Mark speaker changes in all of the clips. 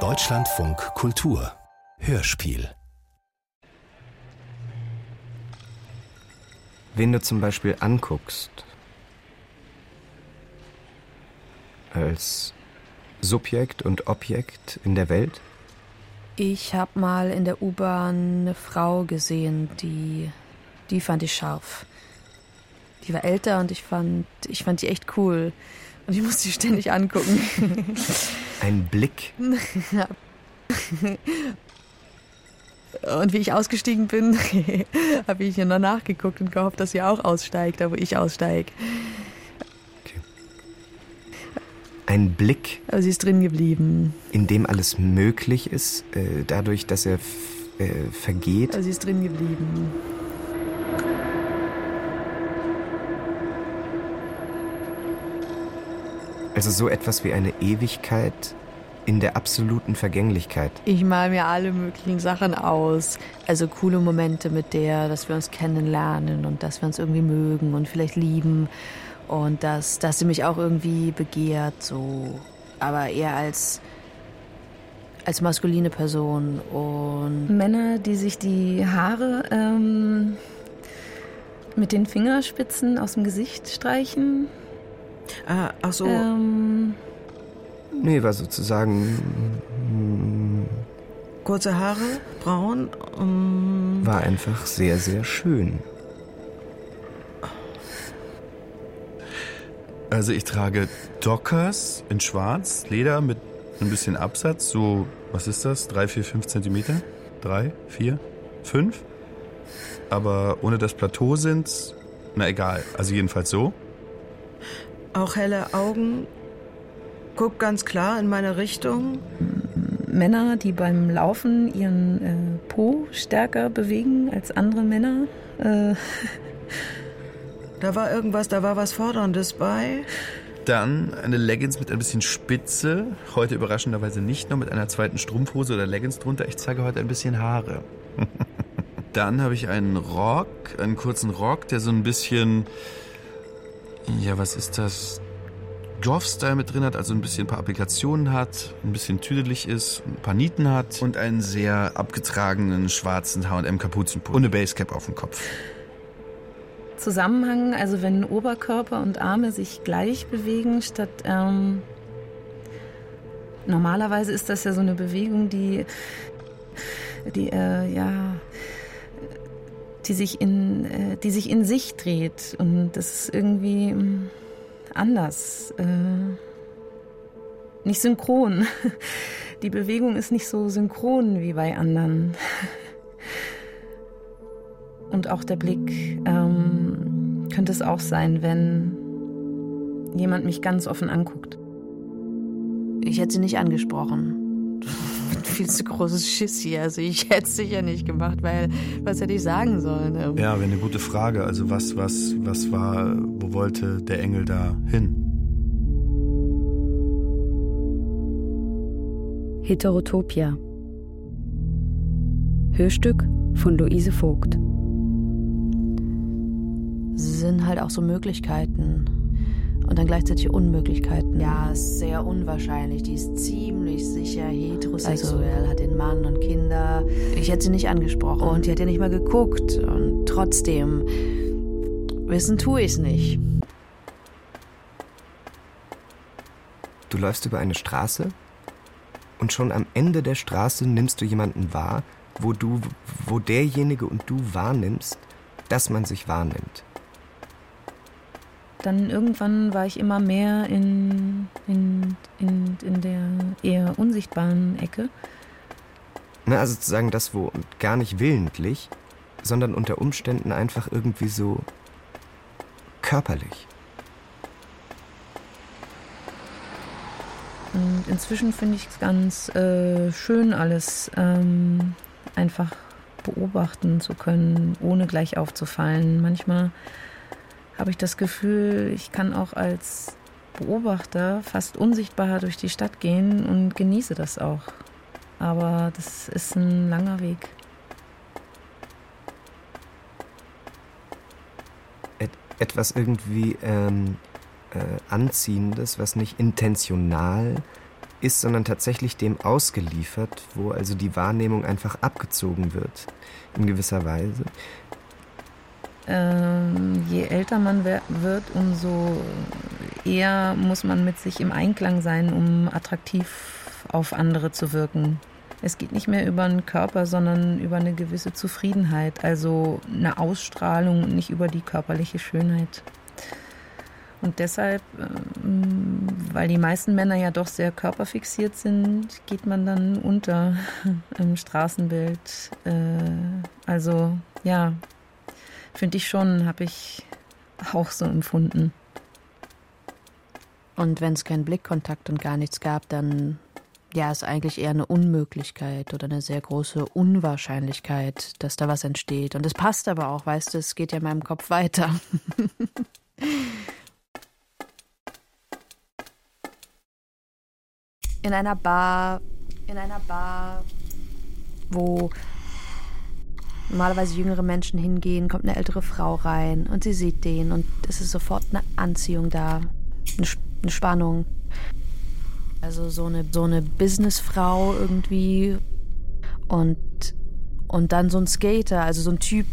Speaker 1: Deutschlandfunk Kultur Hörspiel
Speaker 2: Wen du zum Beispiel anguckst, als Subjekt und Objekt in der Welt?
Speaker 3: Ich habe mal in der U-Bahn eine Frau gesehen, die, die fand ich scharf. Die war älter und ich fand, ich fand die echt cool. Und ich musste sie ständig angucken.
Speaker 2: Ein Blick.
Speaker 3: Und wie ich ausgestiegen bin, habe ich ihr noch nachgeguckt und gehofft, dass sie auch aussteigt, da wo ich aussteige.
Speaker 2: Ein Blick,
Speaker 3: Aber sie ist drin geblieben.
Speaker 2: in dem alles möglich ist, äh, dadurch, dass er äh, vergeht.
Speaker 3: Aber sie ist drin geblieben.
Speaker 2: Also so etwas wie eine Ewigkeit in der absoluten Vergänglichkeit.
Speaker 3: Ich mal mir alle möglichen Sachen aus. Also coole Momente mit der, dass wir uns kennenlernen und dass wir uns irgendwie mögen und vielleicht lieben. Und dass, dass sie mich auch irgendwie begehrt, so. Aber eher als, als maskuline Person. Und
Speaker 4: Männer, die sich die Haare ähm, mit den Fingerspitzen aus dem Gesicht streichen.
Speaker 5: Ah, ach so.
Speaker 4: Ähm,
Speaker 2: Nee, war sozusagen, mm,
Speaker 5: Kurze Haare, braun. ähm,
Speaker 2: war einfach sehr, sehr schön.
Speaker 6: Also ich trage Dockers in schwarz, Leder mit ein bisschen Absatz, so, was ist das? Drei, vier, fünf Zentimeter? Drei, vier, fünf? Aber ohne das Plateau sind's, na egal, also jedenfalls so.
Speaker 5: Auch helle Augen. Guckt ganz klar in meine Richtung.
Speaker 4: Männer, die beim Laufen ihren äh, Po stärker bewegen als andere Männer. Äh,
Speaker 5: Da war irgendwas, da war was Forderndes bei.
Speaker 6: Dann eine Leggings mit ein bisschen Spitze, heute überraschenderweise nicht nur mit einer zweiten Strumpfhose oder Leggings drunter, ich zeige heute ein bisschen Haare. Dann habe ich einen Rock, einen kurzen Rock, der so ein bisschen, ja, was ist das? Golf-Style mit drin hat, also ein bisschen ein paar Applikationen hat, ein bisschen tüdelig ist, ein paar Nieten hat und einen sehr abgetragenen schwarzen H&M Kapuzenpulli ohne Basecap auf dem Kopf.
Speaker 4: Zusammenhang, also wenn Oberkörper und Arme sich gleich bewegen, statt ähm, normalerweise ist das ja so eine Bewegung, die, die äh, ja, die sich in, äh, die sich in sich dreht und das ist irgendwie mm, anders, äh, nicht synchron. Die Bewegung ist nicht so synchron wie bei anderen. Und auch der Blick ähm, könnte es auch sein, wenn jemand mich ganz offen anguckt.
Speaker 3: ich hätte sie nicht angesprochen. Viel zu großes Schiss hier. Also ich hätte es sicher nicht gemacht, weil was hätte ich sagen sollen? Ähm,
Speaker 6: Ja, wäre eine gute Frage. Also was, was, was war, wo wollte der Engel da hin?
Speaker 7: Heterotopia. Hörstück von Luise Vogt.
Speaker 3: sind halt auch so Möglichkeiten und dann gleichzeitig Unmöglichkeiten. Ja, ist sehr unwahrscheinlich. Die ist ziemlich sicher heterosexuell, hat den Mann und Kinder. Ich hätte sie nicht angesprochen und die hat ja nicht mal geguckt. Und trotzdem, wissen tue ich es nicht.
Speaker 2: Du läufst über eine Straße und schon am Ende der Straße nimmst du jemanden wahr, wo du, wo derjenige und du wahrnimmst, dass man sich wahrnimmt.
Speaker 4: Dann irgendwann war ich immer mehr in, in, in, in der eher unsichtbaren Ecke.
Speaker 2: Na, also sozusagen das, wo gar nicht willentlich, sondern unter Umständen einfach irgendwie so körperlich.
Speaker 4: Und inzwischen finde ich es ganz äh, schön, alles ähm, einfach beobachten zu können, ohne gleich aufzufallen. Manchmal habe ich das Gefühl, ich kann auch als Beobachter fast unsichtbar durch die Stadt gehen und genieße das auch. Aber das ist ein langer Weg.
Speaker 2: Et etwas irgendwie ähm, äh, Anziehendes, was nicht intentional ist, sondern tatsächlich dem ausgeliefert, wo also die Wahrnehmung einfach abgezogen wird, in gewisser Weise.
Speaker 4: Ähm, je älter man wird, umso eher muss man mit sich im Einklang sein, um attraktiv auf andere zu wirken. Es geht nicht mehr über den Körper, sondern über eine gewisse Zufriedenheit, also eine Ausstrahlung und nicht über die körperliche Schönheit. Und deshalb, ähm, weil die meisten Männer ja doch sehr körperfixiert sind, geht man dann unter im Straßenbild. Äh, also ja, finde ich schon, habe ich auch so empfunden.
Speaker 3: Und wenn es keinen Blickkontakt und gar nichts gab, dann ja, ist eigentlich eher eine Unmöglichkeit oder eine sehr große Unwahrscheinlichkeit, dass da was entsteht. Und es passt aber auch, weißt du, es geht ja in meinem Kopf weiter. in einer Bar, in einer Bar, wo normalerweise jüngere Menschen hingehen, kommt eine ältere Frau rein und sie sieht den und es ist sofort eine Anziehung da, eine, eine Spannung. Also so eine, so eine Businessfrau irgendwie und, und dann so ein Skater, also so ein Typ,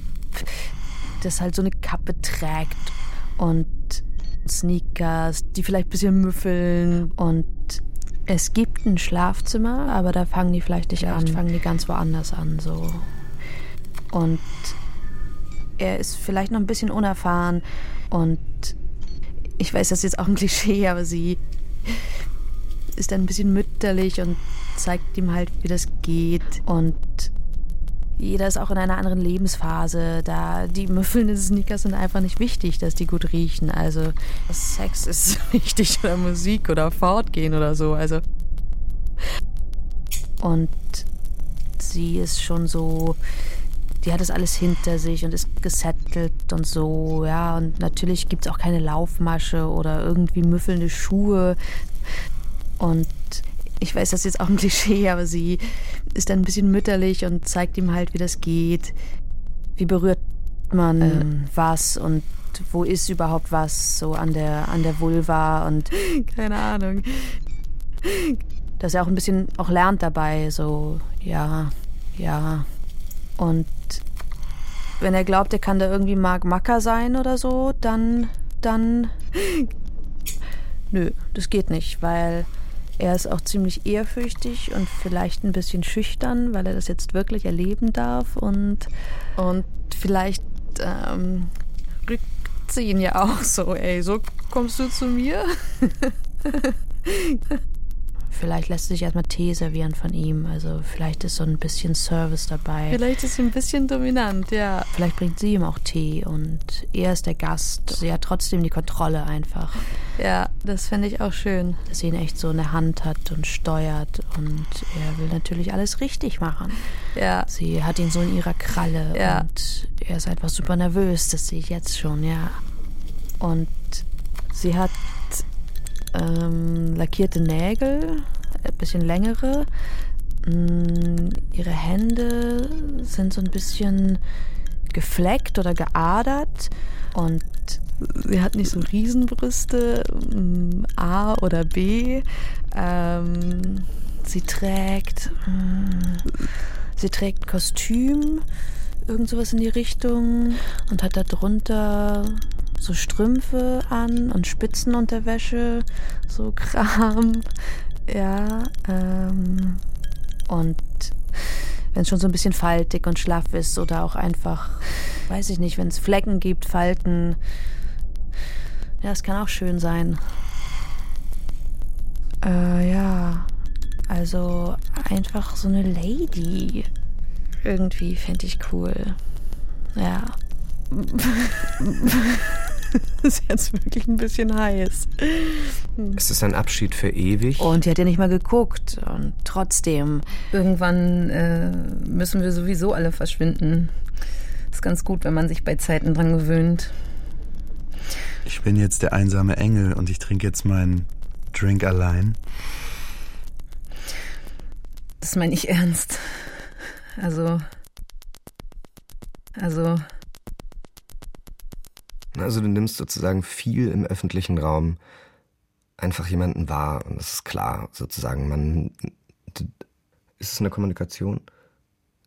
Speaker 3: das halt so eine Kappe trägt und Sneakers, die vielleicht ein bisschen müffeln und es gibt ein Schlafzimmer, aber da fangen die vielleicht nicht an. fangen die ganz woanders an, so. Und er ist vielleicht noch ein bisschen unerfahren und ich weiß, das ist jetzt auch ein Klischee, aber sie ist dann ein bisschen mütterlich und zeigt ihm halt, wie das geht und jeder ist auch in einer anderen Lebensphase. Da die müffelnden Sneakers sind einfach nicht wichtig, dass die gut riechen. Also Sex ist wichtig oder Musik oder Fortgehen oder so. Also und sie ist schon so, die hat das alles hinter sich und ist gesettelt und so, ja. Und natürlich gibt es auch keine Laufmasche oder irgendwie müffelnde Schuhe. Und ich weiß, das ist jetzt auch ein Klischee, aber sie ist dann ein bisschen mütterlich und zeigt ihm halt, wie das geht. Wie berührt man ähm. was und wo ist überhaupt was so an der, an der Vulva und keine Ahnung. Dass er auch ein bisschen auch lernt dabei, so, ja, ja. Und wenn er glaubt, er kann da irgendwie Mark Macker sein oder so, dann, dann. Nö, das geht nicht, weil er ist auch ziemlich ehrfürchtig und vielleicht ein bisschen schüchtern, weil er das jetzt wirklich erleben darf und, und vielleicht ähm, rückt sie ihn ja auch so, ey, so kommst du zu mir? Vielleicht lässt sich erstmal Tee servieren von ihm. Also vielleicht ist so ein bisschen Service dabei. Vielleicht ist sie ein bisschen dominant, ja. Vielleicht bringt sie ihm auch Tee und er ist der Gast. Sie hat trotzdem die Kontrolle einfach. Ja, das fände ich auch schön. Dass sie ihn echt so in der Hand hat und steuert und er will natürlich alles richtig machen. Ja. Sie hat ihn so in ihrer Kralle ja. und er ist einfach super nervös, das sehe ich jetzt schon, ja. Und sie hat ähm, lackierte Nägel, ein bisschen längere. Mm, ihre Hände sind so ein bisschen gefleckt oder geadert und sie hat nicht so Riesenbrüste, mm, A oder B. Ähm, sie trägt, mm, sie trägt Kostüm, irgend sowas in die Richtung und hat darunter so Strümpfe an und Spitzenunterwäsche, so Kram. Ja, ähm, und wenn es schon so ein bisschen faltig und schlaff ist oder auch einfach, weiß ich nicht, wenn es Flecken gibt, Falten. Ja, es kann auch schön sein. Äh, ja. Also einfach so eine Lady. Irgendwie fände ich cool. Ja. ist jetzt wirklich ein bisschen heiß.
Speaker 2: Ist es ein Abschied für ewig?
Speaker 3: Und die hat ja nicht mal geguckt. Und trotzdem.
Speaker 4: Irgendwann äh, müssen wir sowieso alle verschwinden. Ist ganz gut, wenn man sich bei Zeiten dran gewöhnt.
Speaker 6: Ich bin jetzt der einsame Engel und ich trinke jetzt meinen Drink allein.
Speaker 4: Das meine ich ernst. Also. Also.
Speaker 2: Also du nimmst sozusagen viel im öffentlichen Raum einfach jemanden wahr. Und das ist klar, sozusagen. Man. Ist es eine Kommunikation?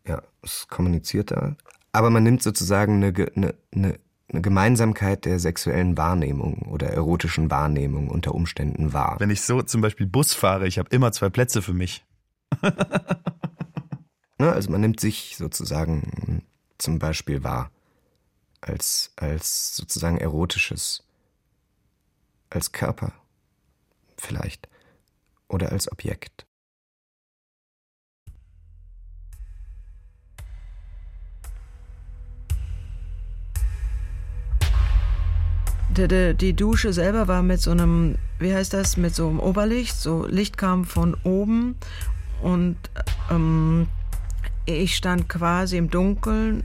Speaker 2: Ja, es kommuniziert da. Aber man nimmt sozusagen eine, eine, eine, eine Gemeinsamkeit der sexuellen Wahrnehmung oder erotischen Wahrnehmung unter Umständen wahr.
Speaker 6: Wenn ich so zum Beispiel Bus fahre, ich habe immer zwei Plätze für mich.
Speaker 2: Ne, also man nimmt sich sozusagen zum Beispiel wahr als, als sozusagen erotisches, als Körper vielleicht oder als Objekt.
Speaker 5: Die, Dusche selber war mit so einem, wie heißt das, mit so einem Oberlicht. So Licht kam von oben und ähm, ich stand quasi im Dunkeln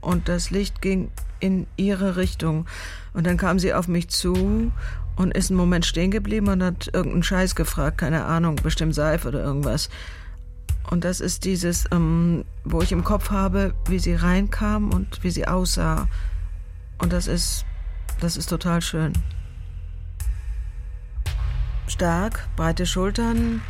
Speaker 5: und das Licht ging in ihre Richtung. Und dann kam sie auf mich zu und ist einen Moment stehen geblieben und hat irgendeinen Scheiß gefragt, keine Ahnung, bestimmt Seife oder irgendwas. Und das ist dieses, ähm, wo ich im Kopf habe, wie sie reinkam und wie sie aussah. Und das ist, das ist total schön. Stark, breite Schultern,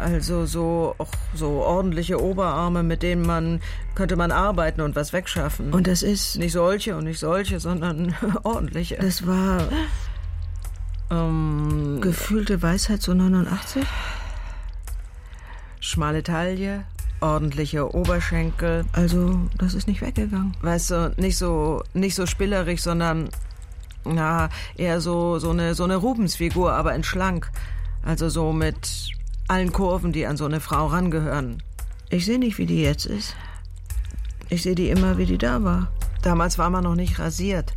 Speaker 5: also so auch so ordentliche Oberarme, mit denen man könnte man arbeiten und was wegschaffen. Und das ist nicht solche und nicht solche, sondern ordentliche. Das war ähm, gefühlte Weisheit so 89. Schmale Taille, ordentliche Oberschenkel. Also, das ist nicht weggegangen. Weißt du, nicht so nicht so spillerig, sondern na, eher so so eine so eine Rubensfigur, aber in schlank. Also so mit allen Kurven, die an so eine Frau rangehören. Ich sehe nicht, wie die jetzt ist. Ich sehe die immer, wie die da war. Damals war man noch nicht rasiert.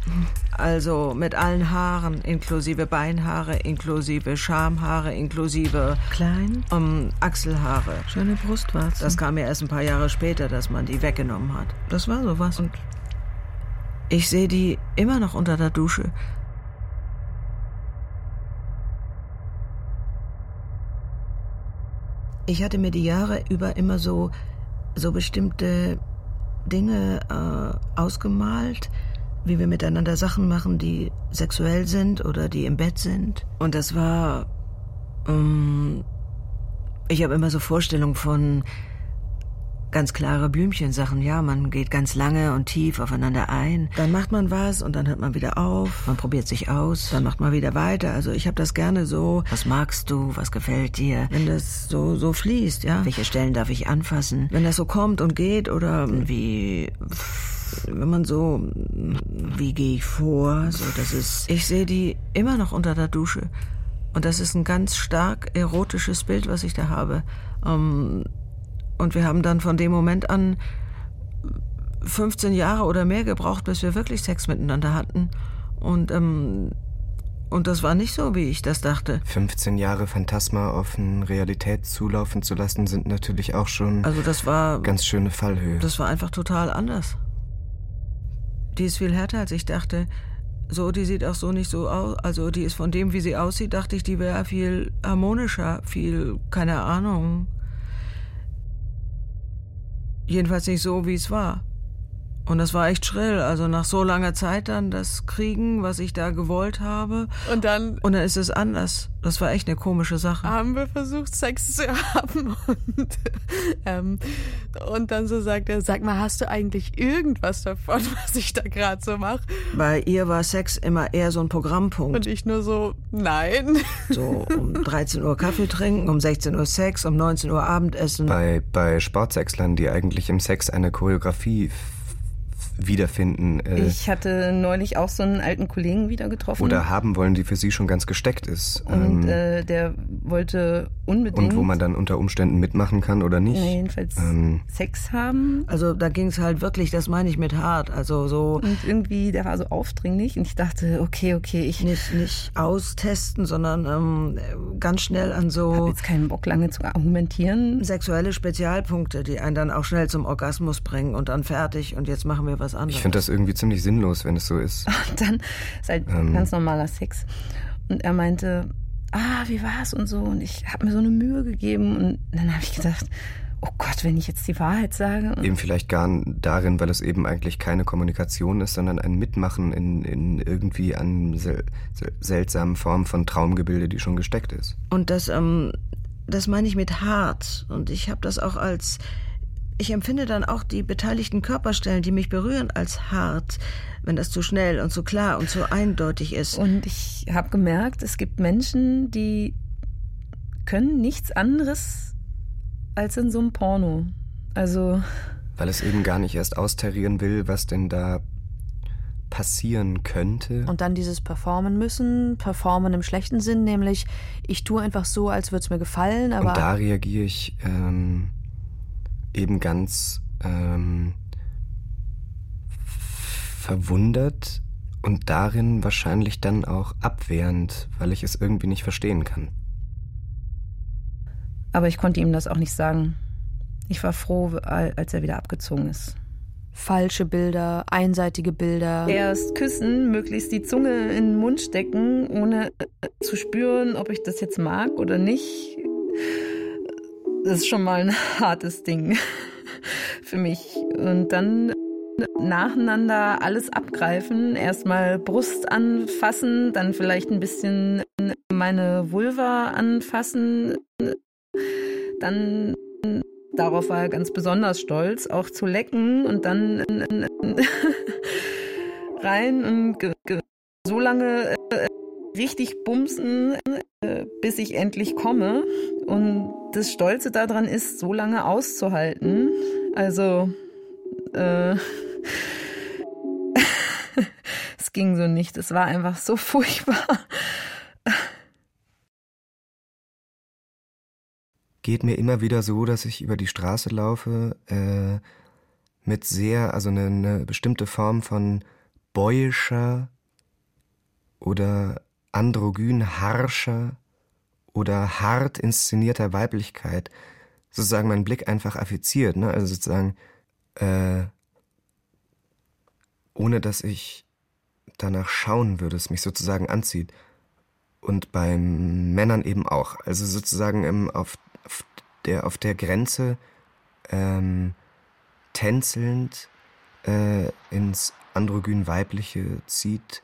Speaker 5: Also mit allen Haaren, inklusive Beinhaare, inklusive Schamhaare, inklusive
Speaker 3: Klein?
Speaker 5: ähm, Achselhaare.
Speaker 3: Schöne Brustwarzen.
Speaker 5: Das kam mir erst ein paar Jahre später, dass man die weggenommen hat. Das war sowas. Und ich sehe die immer noch unter der Dusche. Ich hatte mir die Jahre über immer so, so bestimmte Dinge äh, ausgemalt, wie wir miteinander Sachen machen, die sexuell sind oder die im Bett sind. Und das war. Ähm, ich habe immer so Vorstellungen von ganz klare Blümchensachen. Ja, man geht ganz lange und tief aufeinander ein. Dann macht man was und dann hört man wieder auf. Man probiert sich aus. Dann macht man wieder weiter. Also ich habe das gerne so. Was magst du? Was gefällt dir? Wenn das so so fließt, ja. Welche Stellen darf ich anfassen? Wenn das so kommt und geht oder wie wenn man so wie gehe ich vor? So das ist. Ich sehe die immer noch unter der Dusche. Und das ist ein ganz stark erotisches Bild, was ich da habe. Ähm, und wir haben dann von dem Moment an 15 Jahre oder mehr gebraucht, bis wir wirklich Sex miteinander hatten. Und, ähm, und das war nicht so, wie ich das dachte.
Speaker 2: 15 Jahre Phantasma auf eine Realität zulaufen zu lassen, sind natürlich auch schon
Speaker 5: Also das war,
Speaker 2: ganz schöne Fallhöhe.
Speaker 5: das war einfach total anders. Die ist viel härter, als ich dachte. So, die sieht auch so nicht so aus. Also die ist von dem, wie sie aussieht, dachte ich, die wäre viel harmonischer, viel, keine Ahnung. Jedenfalls nicht so, wie es war. Und das war echt schrill. Also nach so langer Zeit dann das Kriegen, was ich da gewollt habe.
Speaker 8: Und dann
Speaker 5: Und dann ist es anders. Das war echt eine komische Sache.
Speaker 8: haben wir versucht, Sex zu haben. Und, ähm, und dann so sagt er, sag mal, hast du eigentlich irgendwas davon, was ich da gerade so mache?
Speaker 5: Bei ihr war Sex immer eher so ein Programmpunkt.
Speaker 8: Und ich nur so, nein.
Speaker 5: So um 13 Uhr Kaffee trinken, um 16 Uhr Sex, um 19 Uhr Abendessen.
Speaker 2: bei, bei Sportsexlern, die eigentlich im Sex eine Choreografie wiederfinden äh,
Speaker 4: Ich hatte neulich auch so einen alten Kollegen wieder getroffen.
Speaker 2: oder haben wollen, die für sie schon ganz gesteckt ist.
Speaker 4: und
Speaker 2: Ähm,
Speaker 4: äh, der wollte unbedingt.
Speaker 2: und wo man dann unter Umständen mitmachen kann oder nicht.
Speaker 4: Nee, jedenfalls
Speaker 2: Ähm,
Speaker 4: Sex haben.
Speaker 5: Also da ging es halt wirklich, das meine ich mit hart. Also so
Speaker 4: Und irgendwie, der war so aufdringlich. Und ich dachte, okay, okay, ich
Speaker 5: nicht, nicht austesten, sondern ähm, ganz schnell an
Speaker 4: habe
Speaker 5: so
Speaker 4: jetzt keinen Bock, lange zu argumentieren.
Speaker 5: sexuelle Spezialpunkte, die einen dann auch schnell zum Orgasmus bringen und dann fertig und jetzt machen wir was anderes.
Speaker 2: ich finde das irgendwie ziemlich sinnlos, wenn es so ist.
Speaker 4: Und dann ist halt
Speaker 2: Ähm.
Speaker 4: ganz normaler Sex. Und er meinte, ah, wie war's und so. Und ich habe mir so eine Mühe gegeben. Und dann habe ich gedacht, oh Gott, wenn ich jetzt die Wahrheit sage.
Speaker 2: Eben vielleicht gar darin, weil es eben eigentlich keine Kommunikation ist, sondern ein Mitmachen in, in irgendwie an sel seltsamen Formen von Traumgebilde, die schon gesteckt ist.
Speaker 5: Und das, ähm, das meine ich mit hart. Und ich habe das auch als, ich empfinde dann auch die beteiligten Körperstellen, die mich berühren, als hart, wenn das zu schnell und zu klar und zu eindeutig ist.
Speaker 4: Und ich habe gemerkt, es gibt Menschen, die können nichts anderes als in so einem Porno. Also.
Speaker 2: Weil es eben gar nicht erst austarieren will, was denn da passieren könnte.
Speaker 3: Und dann dieses Performen müssen, performen im schlechten Sinn, nämlich ich tue einfach so, als würde es mir gefallen, aber.
Speaker 2: Und da reagiere ich ähm, eben ganz ähm, verwundert und darin wahrscheinlich dann auch abwehrend, weil ich es irgendwie nicht verstehen kann.
Speaker 4: Aber ich konnte ihm das auch nicht sagen. Ich war froh, als er wieder abgezogen ist.
Speaker 3: Falsche Bilder, einseitige Bilder.
Speaker 4: Erst küssen, möglichst die Zunge in den Mund stecken, ohne zu spüren, ob ich das jetzt mag oder nicht. Das ist schon mal ein hartes Ding für mich. Und dann nacheinander alles abgreifen. Erstmal Brust anfassen, dann vielleicht ein bisschen meine Vulva anfassen, dann darauf war er ganz besonders stolz, auch zu lecken und dann rein und so lange äh, richtig bumsen, äh, bis ich endlich komme. Und das Stolze daran ist, so lange auszuhalten. Also, äh, es ging so nicht. Es war einfach so furchtbar.
Speaker 2: geht mir immer wieder so, dass ich über die Straße laufe äh, mit sehr, also eine, eine bestimmte Form von boyischer oder androgyn harscher oder hart inszenierter Weiblichkeit sozusagen meinen Blick einfach affiziert, ne? Also sozusagen äh, ohne dass ich danach schauen würde, es mich sozusagen anzieht. Und bei Männern eben auch. Also sozusagen im, auf auf der, auf der Grenze ähm, tänzelnd äh, ins androgyn-weibliche zieht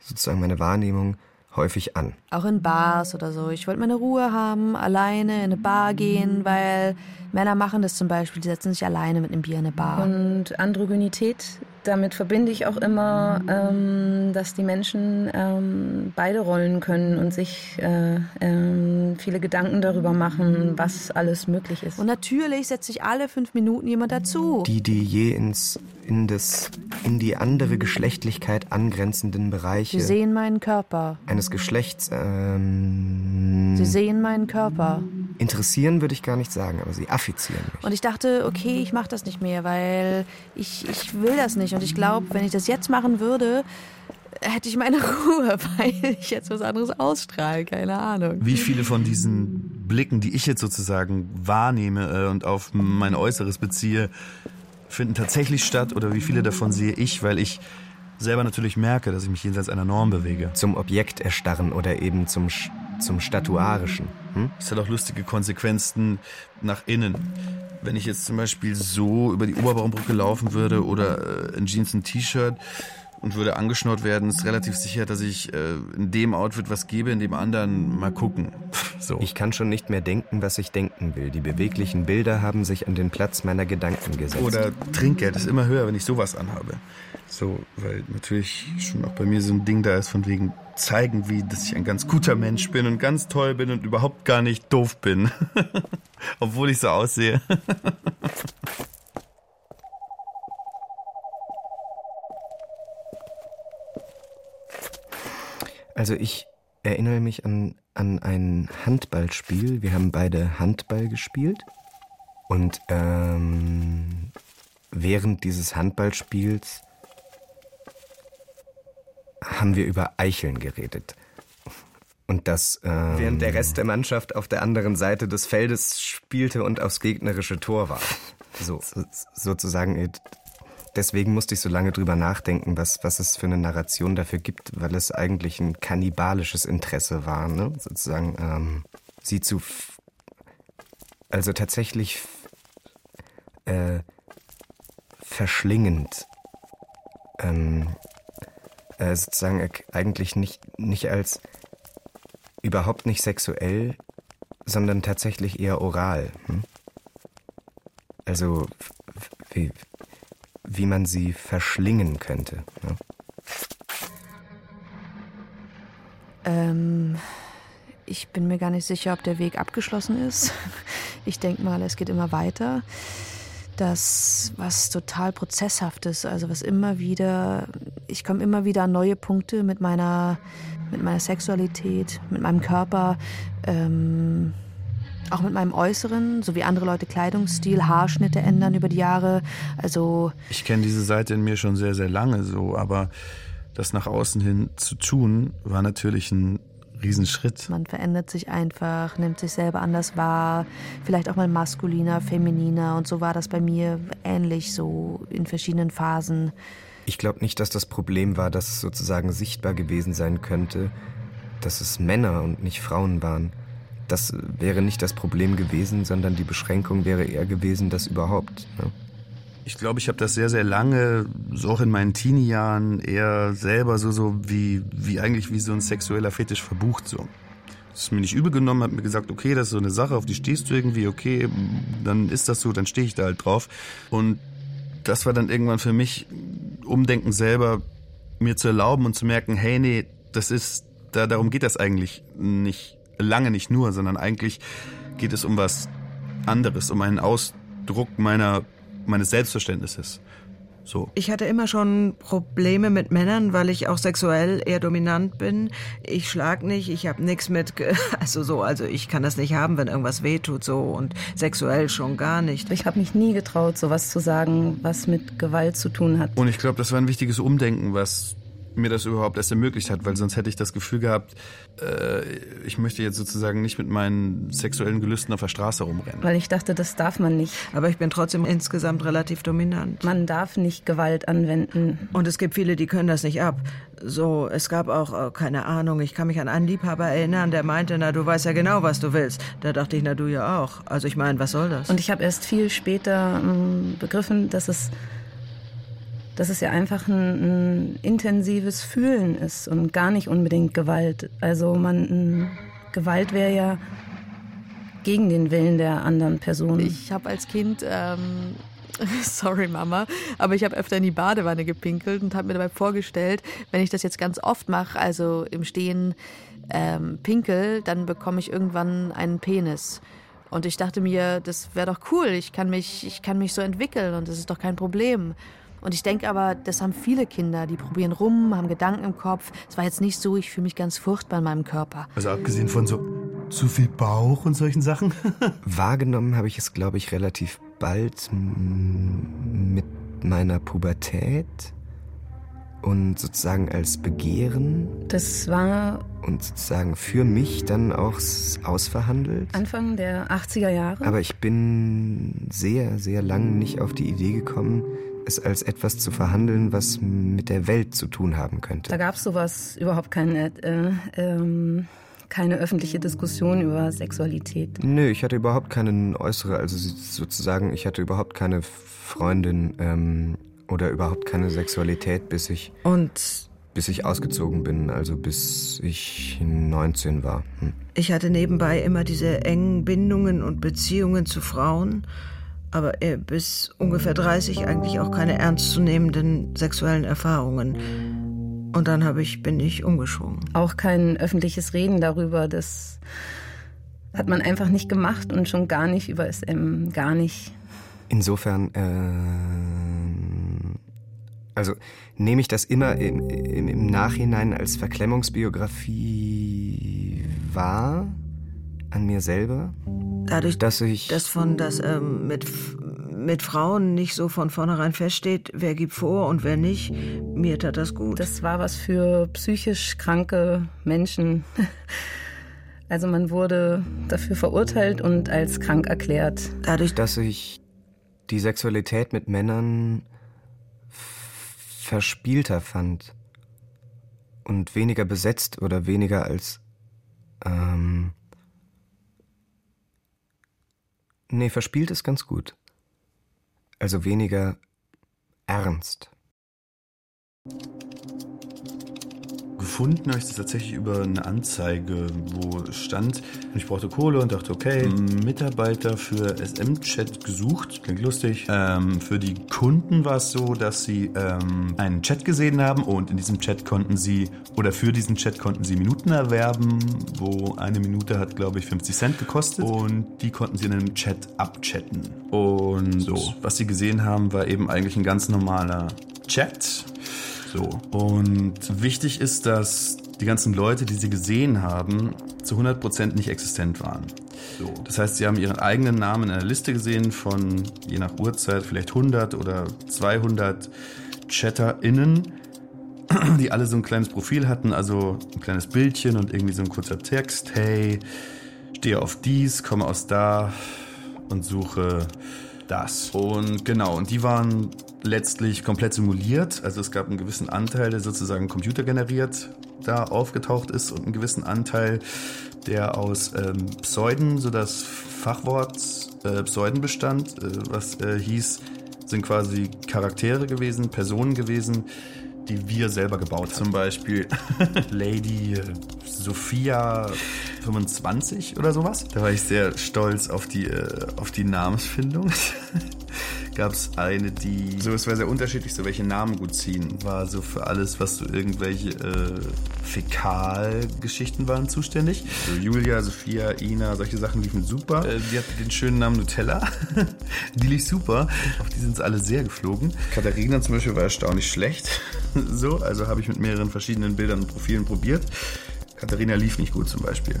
Speaker 2: sozusagen meine Wahrnehmung häufig an.
Speaker 3: Auch in Bars oder so. Ich wollte meine Ruhe haben, alleine in eine Bar gehen, weil Männer machen das zum Beispiel, die setzen sich alleine mit einem Bier in eine Bar.
Speaker 4: Und Androgynität, damit verbinde ich auch immer, ähm, dass die Menschen ähm, beide Rollen können und sich äh, ähm, viele Gedanken darüber machen, was alles möglich ist.
Speaker 3: Und natürlich setzt sich alle fünf Minuten jemand dazu.
Speaker 2: Die, die je ins, in, das, in die andere Geschlechtlichkeit angrenzenden Bereiche.
Speaker 3: Sie sehen meinen Körper.
Speaker 2: Eines Geschlechts. Ähm,
Speaker 3: Sie sehen meinen Körper.
Speaker 2: Interessieren würde ich gar nicht sagen, aber sie affizieren mich.
Speaker 3: Und ich dachte, okay, ich mache das nicht mehr, weil ich, ich will das nicht. Und ich glaube, wenn ich das jetzt machen würde, hätte ich meine Ruhe, weil ich jetzt was anderes ausstrahle, keine Ahnung.
Speaker 6: Wie viele von diesen Blicken, die ich jetzt sozusagen wahrnehme äh, und auf mein Äußeres beziehe, finden tatsächlich statt oder wie viele davon sehe ich, weil ich selber natürlich merke, dass ich mich jenseits einer Norm bewege.
Speaker 2: Zum Objekt erstarren oder eben zum, zum Statuarischen. Hm?
Speaker 6: Das hat auch lustige Konsequenzen nach innen. Wenn ich jetzt zum Beispiel so über die Oberbaumbrücke laufen würde oder äh, in Jeans ein T-Shirt und würde angeschnurrt werden, ist relativ sicher, dass ich äh, in dem Outfit was gebe, in dem anderen mal gucken.
Speaker 2: So. Ich kann schon nicht mehr denken, was ich denken will. Die beweglichen Bilder haben sich an den Platz meiner Gedanken gesetzt.
Speaker 6: Oder Trinkgeld ist immer höher, wenn ich sowas anhabe. So, weil natürlich schon auch bei mir so ein Ding da ist von wegen zeigen, wie, dass ich ein ganz guter Mensch bin und ganz toll bin und überhaupt gar nicht doof bin. Obwohl ich so aussehe.
Speaker 2: Also ich erinnere mich an, an ein Handballspiel. Wir haben beide Handball gespielt. Und ähm, während dieses Handballspiels haben wir über Eicheln geredet. Und das, ähm, während der Rest der Mannschaft auf der anderen Seite des Feldes spielte und aufs gegnerische Tor war. So, sozusagen deswegen musste ich so lange drüber nachdenken, was, was es für eine Narration dafür gibt, weil es eigentlich ein kannibalisches Interesse war, ne? sozusagen ähm, sie zu, also tatsächlich äh, verschlingend. Ähm, äh, sozusagen eigentlich nicht, nicht als überhaupt nicht sexuell, sondern tatsächlich eher oral. Hm? Also wie, wie man sie verschlingen könnte. Ne?
Speaker 3: Ähm, ich bin mir gar nicht sicher, ob der Weg abgeschlossen ist. Ich denke mal, es geht immer weiter. Das, was total prozesshaftes, also was immer wieder, ich komme immer wieder an neue Punkte mit meiner, mit meiner Sexualität, mit meinem Körper, ähm, auch mit meinem Äußeren, so wie andere Leute Kleidungsstil, Haarschnitte ändern über die Jahre. Also.
Speaker 6: Ich kenne diese Seite in mir schon sehr, sehr lange so, aber das nach außen hin zu tun, war natürlich ein Riesenschritt.
Speaker 3: Man verändert sich einfach, nimmt sich selber anders wahr, vielleicht auch mal maskuliner, femininer und so war das bei mir ähnlich so in verschiedenen Phasen.
Speaker 2: Ich glaube nicht, dass das Problem war, dass es sozusagen sichtbar gewesen sein könnte, dass es Männer und nicht Frauen waren. Das wäre nicht das Problem gewesen, sondern die Beschränkung wäre eher gewesen, dass überhaupt. Ne?
Speaker 6: Ich glaube, ich habe das sehr, sehr lange, so auch in meinen Teenie-Jahren, eher selber so, so wie, wie eigentlich wie so ein sexueller Fetisch verbucht so. Das ist mir nicht übel genommen, hat mir gesagt, okay, das ist so eine Sache, auf die stehst du irgendwie, okay, dann ist das so, dann stehe ich da halt drauf. Und das war dann irgendwann für mich Umdenken selber, mir zu erlauben und zu merken, hey, nee, das ist, da, darum geht das eigentlich nicht, lange nicht nur, sondern eigentlich geht es um was anderes, um einen Ausdruck meiner meines Selbstverständnisses. So.
Speaker 5: Ich hatte immer schon Probleme mit Männern, weil ich auch sexuell eher dominant bin. Ich schlag nicht, ich habe nichts mit, also so, also ich kann das nicht haben, wenn irgendwas wehtut so und sexuell schon gar nicht.
Speaker 4: Ich habe mich nie getraut, sowas zu sagen, was mit Gewalt zu tun hat.
Speaker 6: Und ich glaube, das war ein wichtiges Umdenken, was mir das überhaupt erst ermöglicht hat, weil sonst hätte ich das Gefühl gehabt, äh, ich möchte jetzt sozusagen nicht mit meinen sexuellen Gelüsten auf der Straße rumrennen.
Speaker 4: Weil ich dachte, das darf man nicht.
Speaker 5: Aber ich bin trotzdem insgesamt relativ dominant.
Speaker 4: Man darf nicht Gewalt anwenden.
Speaker 5: Und es gibt viele, die können das nicht ab. So, es gab auch, äh, keine Ahnung, ich kann mich an einen Liebhaber erinnern, der meinte, na, du weißt ja genau, was du willst. Da dachte ich, na, du ja auch. Also ich meine, was soll das?
Speaker 4: Und ich habe erst viel später äh, begriffen, dass es dass es ja einfach ein, ein, intensives Fühlen ist und gar nicht unbedingt Gewalt. Also man Gewalt wäre ja gegen den Willen der anderen Person.
Speaker 8: Ich habe als Kind ähm Sorry, Mama, aber ich habe öfter in die Badewanne gepinkelt und habe mir dabei vorgestellt, wenn ich das jetzt ganz oft mache, also im Stehen ähm, pinkel, dann bekomme ich irgendwann einen Penis. Und ich dachte mir, das wäre doch cool, ich kann, mich, ich kann mich so entwickeln und das ist doch kein Problem. Und ich denke aber, das haben viele Kinder, die probieren rum, haben Gedanken im Kopf. Es war jetzt nicht so, ich fühle mich ganz furchtbar in meinem Körper.
Speaker 6: Also abgesehen von so zu viel Bauch und solchen Sachen?
Speaker 2: Wahrgenommen habe ich es, glaube ich, relativ bald mit meiner Pubertät und sozusagen als Begehren.
Speaker 4: Das war.
Speaker 2: Und sozusagen für mich dann auch ausverhandelt.
Speaker 4: Anfang der 80er Jahre.
Speaker 2: Aber ich bin sehr, sehr lang nicht auf die Idee gekommen, es als etwas zu verhandeln, was mit der Welt zu tun haben könnte.
Speaker 4: Da gab es sowas überhaupt keine, äh, ähm, keine öffentliche Diskussion über Sexualität.
Speaker 2: Nö, ich hatte überhaupt keine äußere, also sozusagen, ich hatte überhaupt keine Freundin ähm, oder überhaupt keine Sexualität, bis ich
Speaker 5: und
Speaker 2: bis ich ausgezogen bin, also bis ich 19 war. Hm.
Speaker 5: Ich hatte nebenbei immer diese engen Bindungen und Beziehungen zu Frauen aber bis ungefähr 30 eigentlich auch keine ernstzunehmenden sexuellen Erfahrungen. Und dann habe ich, bin ich umgeschwungen.
Speaker 4: Auch kein öffentliches Reden darüber, das hat man einfach nicht gemacht und schon gar nicht über SM, gar nicht.
Speaker 2: Insofern, äh, also nehme ich das immer im, im, im Nachhinein als Verklemmungsbiografie wahr an mir selber?
Speaker 5: Dadurch, dass ich. Dass von das ähm, mit, mit Frauen nicht so von vornherein feststeht, wer gibt vor und wer nicht, mir tat das gut.
Speaker 4: Das war was für psychisch kranke Menschen. Also man wurde dafür verurteilt und als krank erklärt.
Speaker 2: Dadurch, dass ich die Sexualität mit Männern verspielter fand und weniger besetzt oder weniger als ähm, Nee, verspielt ist ganz gut. Also weniger ernst.
Speaker 6: Gefunden habe ich das tatsächlich über eine Anzeige, wo stand, ich brauchte Kohle und dachte, okay, Mitarbeiter für SM-Chat gesucht, klingt lustig. Ähm, für die Kunden war es so, dass sie ähm, einen Chat gesehen haben und in diesem Chat konnten sie, oder für diesen Chat konnten sie Minuten erwerben, wo eine Minute hat, glaube ich, 50 Cent gekostet und die konnten sie in einem Chat abchatten. Und so, was sie gesehen haben, war eben eigentlich ein ganz normaler Chat so. Und wichtig ist, dass die ganzen Leute, die sie gesehen haben, zu 100% nicht existent waren. So. Das heißt, sie haben ihren eigenen Namen in einer Liste gesehen von, je nach Uhrzeit, vielleicht 100 oder 200 ChatterInnen, die alle so ein kleines Profil hatten, also ein kleines Bildchen und irgendwie so ein kurzer Text. Hey, stehe auf dies, komme aus da und suche das. Und genau, und die waren letztlich komplett simuliert. Also es gab einen gewissen Anteil, der sozusagen computergeneriert da aufgetaucht ist und einen gewissen Anteil, der aus ähm, Pseuden, so das Fachwort äh, Pseuden bestand, äh, was äh, hieß, sind quasi Charaktere gewesen, Personen gewesen, die wir selber gebaut haben. Zum Beispiel Lady Sophia 25 oder sowas. Da war ich sehr stolz auf die, äh, auf die Namensfindung. Gab es eine, die. So, es war sehr unterschiedlich, so welche Namen gut ziehen. War so für alles, was so irgendwelche äh, Fäkalgeschichten waren, zuständig. So Julia, Sophia, Ina, solche Sachen liefen super. Äh, die hatte den schönen Namen Nutella. die lief super. Auf die sind sie alle sehr geflogen. Katharina zum Beispiel war erstaunlich schlecht. so, also habe ich mit mehreren verschiedenen Bildern und Profilen probiert. Katharina lief nicht gut zum Beispiel.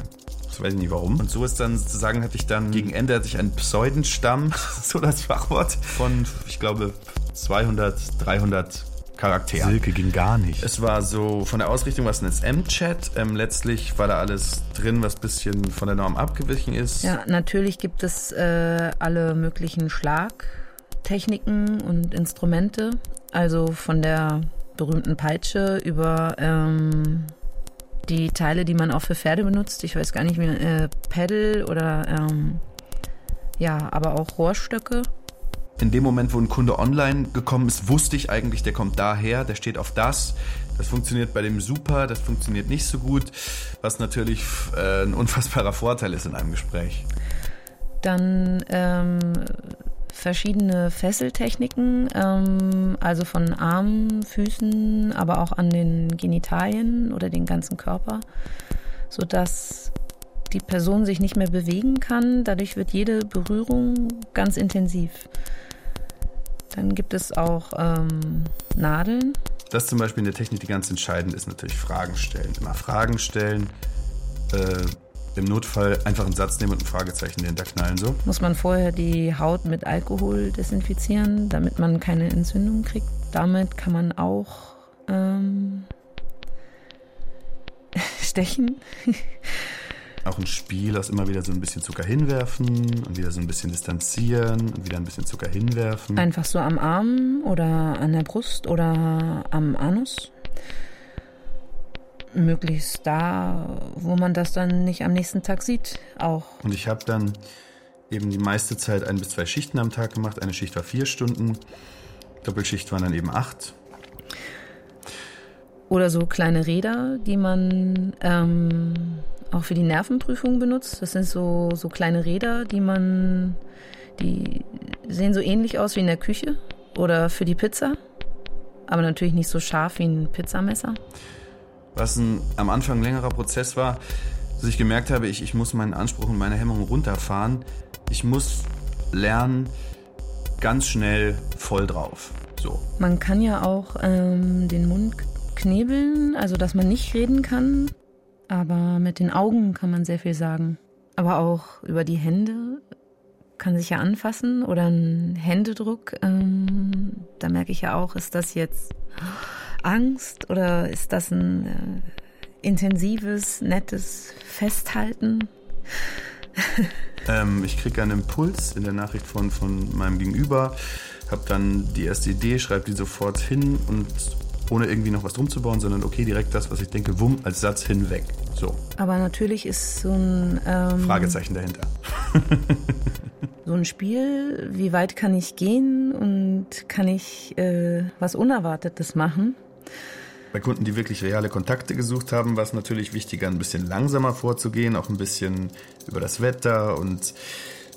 Speaker 6: Ich weiß nicht warum. Und so ist dann sozusagen, hatte ich dann gegen Ende hatte ich einen Pseudenstamm, so das Fachwort, von, ich glaube, 200, 300 Charakteren.
Speaker 1: Silke ging gar nicht.
Speaker 6: Es war so, von der Ausrichtung war es ein SM-Chat. Ähm, letztlich war da alles drin, was ein bisschen von der Norm abgewichen ist.
Speaker 4: Ja, natürlich gibt es äh, alle möglichen Schlagtechniken und Instrumente. Also von der berühmten Peitsche über ähm, die Teile, die man auch für Pferde benutzt. Ich weiß gar nicht mehr, äh, Pedal oder ähm, ja, aber auch Rohrstöcke.
Speaker 6: In dem Moment, wo ein Kunde online gekommen ist, wusste ich eigentlich, der kommt daher, der steht auf das. Das funktioniert bei dem super, das funktioniert nicht so gut, was natürlich äh, ein unfassbarer Vorteil ist in einem Gespräch.
Speaker 4: Dann ähm, verschiedene Fesseltechniken, ähm, also von Armen, Füßen, aber auch an den Genitalien oder den ganzen Körper, sodass die Person sich nicht mehr bewegen kann. Dadurch wird jede Berührung ganz intensiv. Dann gibt es auch ähm, Nadeln.
Speaker 6: Das ist zum Beispiel eine Technik, die ganz entscheidend ist, natürlich Fragen stellen. Immer Fragen stellen. Äh, im Notfall einfach einen Satz nehmen und ein Fragezeichen hinterknallen, so.
Speaker 4: Muss man vorher die Haut mit Alkohol desinfizieren, damit man keine Entzündung kriegt. Damit kann man auch ähm, stechen.
Speaker 6: Auch ein Spiel aus immer wieder so ein bisschen Zucker hinwerfen und wieder so ein bisschen distanzieren und wieder ein bisschen Zucker hinwerfen.
Speaker 4: Einfach so am Arm oder an der Brust oder am Anus möglichst da, wo man das dann nicht am nächsten Tag sieht, auch.
Speaker 6: Und ich habe dann eben die meiste Zeit ein bis zwei Schichten am Tag gemacht. Eine Schicht war vier Stunden, Doppelschicht waren dann eben acht.
Speaker 4: Oder so kleine Räder, die man ähm, auch für die Nervenprüfung benutzt. Das sind so, so kleine Räder, die man, die sehen so ähnlich aus wie in der Küche oder für die Pizza, aber natürlich nicht so scharf wie ein Pizzamesser
Speaker 6: was ein, am Anfang ein längerer Prozess war, dass ich gemerkt habe, ich, ich muss meinen Anspruch und meine Hemmungen runterfahren. Ich muss lernen, ganz schnell voll drauf. So.
Speaker 4: Man kann ja auch ähm, den Mund knebeln, also dass man nicht reden kann, aber mit den Augen kann man sehr viel sagen. Aber auch über die Hände kann sich ja anfassen oder ein Händedruck. Ähm, da merke ich ja auch, ist das jetzt Angst oder ist das ein äh, intensives, nettes Festhalten?
Speaker 6: ähm, ich kriege einen Impuls in der Nachricht von, von meinem Gegenüber, habe dann die erste Idee, schreibe die sofort hin und ohne irgendwie noch was drum zu bauen, sondern okay, direkt das, was ich denke, wumm, als Satz hinweg. So.
Speaker 4: Aber natürlich ist so ein ähm,
Speaker 6: Fragezeichen dahinter.
Speaker 4: so ein Spiel, wie weit kann ich gehen und kann ich äh, was Unerwartetes machen?
Speaker 6: Bei Kunden, die wirklich reale Kontakte gesucht haben, war es natürlich wichtiger, ein bisschen langsamer vorzugehen, auch ein bisschen über das Wetter und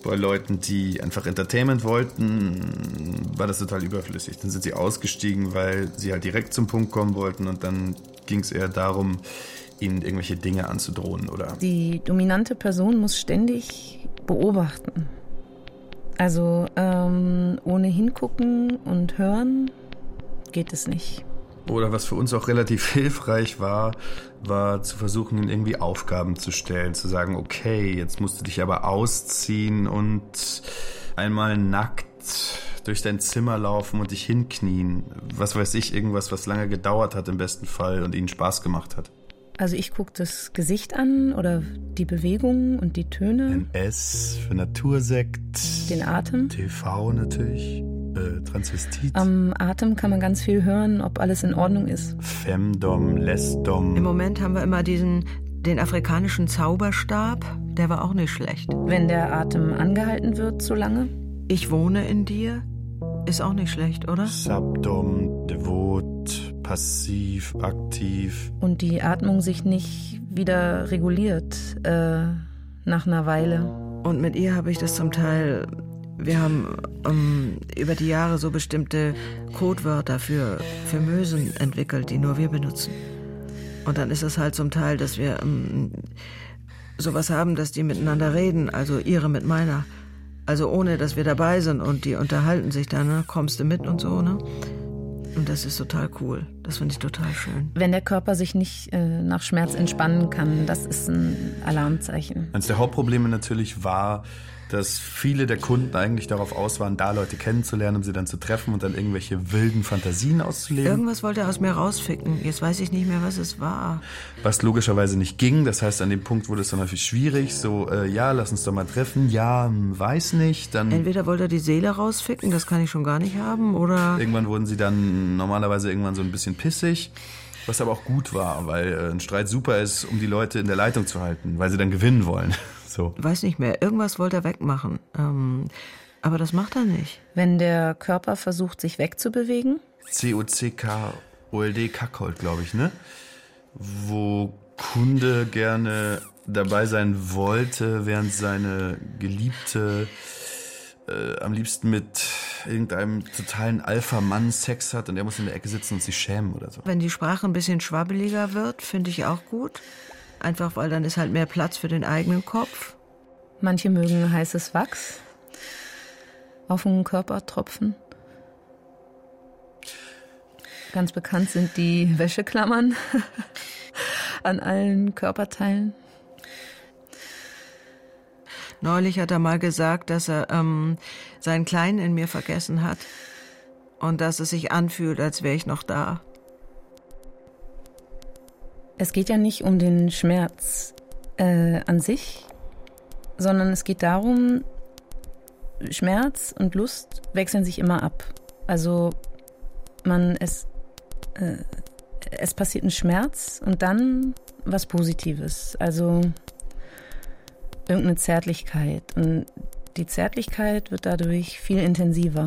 Speaker 6: bei Leuten, die einfach Entertainment wollten, war das total überflüssig. Dann sind sie ausgestiegen, weil sie halt direkt zum Punkt kommen wollten und dann ging es eher darum, ihnen irgendwelche Dinge anzudrohen, oder?
Speaker 4: Die dominante Person muss ständig beobachten. Also ähm, ohne hingucken und hören geht es nicht.
Speaker 6: Oder was für uns auch relativ hilfreich war, war zu versuchen, ihnen irgendwie Aufgaben zu stellen, zu sagen, okay, jetzt musst du dich aber ausziehen und einmal nackt durch dein Zimmer laufen und dich hinknien. Was weiß ich, irgendwas, was lange gedauert hat im besten Fall und ihnen Spaß gemacht hat.
Speaker 4: Also ich gucke das Gesicht an oder die Bewegungen und die Töne.
Speaker 6: Ein S für Natursekt.
Speaker 4: Den Atem.
Speaker 6: TV natürlich. Äh, Transvestit.
Speaker 4: Am Atem kann man ganz viel hören, ob alles in Ordnung ist.
Speaker 6: Femdom, Lesdom.
Speaker 5: Im Moment haben wir immer diesen, den afrikanischen Zauberstab. Der war auch nicht schlecht.
Speaker 4: Wenn der Atem angehalten wird so lange.
Speaker 5: Ich wohne in dir. Ist auch nicht schlecht, oder?
Speaker 6: Subdom, devot, passiv, aktiv.
Speaker 4: Und die Atmung sich nicht wieder reguliert äh, nach einer Weile.
Speaker 5: Und mit ihr habe ich das zum Teil. Wir haben um, über die Jahre so bestimmte Codewörter für, für Mösen entwickelt, die nur wir benutzen. Und dann ist es halt zum Teil, dass wir um, sowas haben, dass die miteinander reden, also ihre mit meiner. Also ohne, dass wir dabei sind und die unterhalten sich dann, ne? kommst du mit und so, ne? Und das ist total cool. Das finde ich total schön.
Speaker 4: Wenn der Körper sich nicht äh, nach Schmerz entspannen kann, das ist ein Alarmzeichen.
Speaker 6: Eines der Hauptprobleme natürlich war, dass viele der Kunden eigentlich darauf aus waren, da Leute kennenzulernen, um sie dann zu treffen und dann irgendwelche wilden Fantasien auszuleben.
Speaker 5: Irgendwas wollte er aus mir rausficken. Jetzt weiß ich nicht mehr, was es war.
Speaker 6: Was logischerweise nicht ging. Das heißt, an dem Punkt wurde es dann häufig schwierig. So, äh, ja, lass uns doch mal treffen. Ja, hm, weiß nicht. Dann
Speaker 5: Entweder wollte er die Seele rausficken, das kann ich schon gar nicht haben, oder...
Speaker 6: irgendwann wurden sie dann normalerweise irgendwann so ein bisschen pissig. Was aber auch gut war, weil äh, ein Streit super ist, um die Leute in der Leitung zu halten, weil sie dann gewinnen wollen. So.
Speaker 5: Weiß nicht mehr. Irgendwas wollte er wegmachen. Ähm, aber das macht er nicht.
Speaker 4: Wenn der Körper versucht, sich wegzubewegen,
Speaker 6: COCK, OLD Kackhold, glaube ich, ne? Wo Kunde gerne dabei sein wollte, während seine Geliebte äh, am liebsten mit irgendeinem totalen Alpha-Mann Sex hat und er muss in der Ecke sitzen und sich schämen oder so.
Speaker 5: Wenn die Sprache ein bisschen schwabbeliger wird, finde ich auch gut. Einfach weil dann ist halt mehr Platz für den eigenen Kopf.
Speaker 4: manche mögen heißes Wachs auf den Körper tropfen. Ganz bekannt sind die Wäscheklammern an allen Körperteilen.
Speaker 5: Neulich hat er mal gesagt, dass er ähm, seinen Kleinen in mir vergessen hat und dass es sich anfühlt, als wäre ich noch da.
Speaker 4: Es geht ja nicht um den Schmerz äh, an sich, sondern es geht darum, Schmerz und Lust wechseln sich immer ab. Also man es äh, es passiert ein Schmerz und dann was Positives. Also irgendeine Zärtlichkeit. Und die Zärtlichkeit wird dadurch viel intensiver.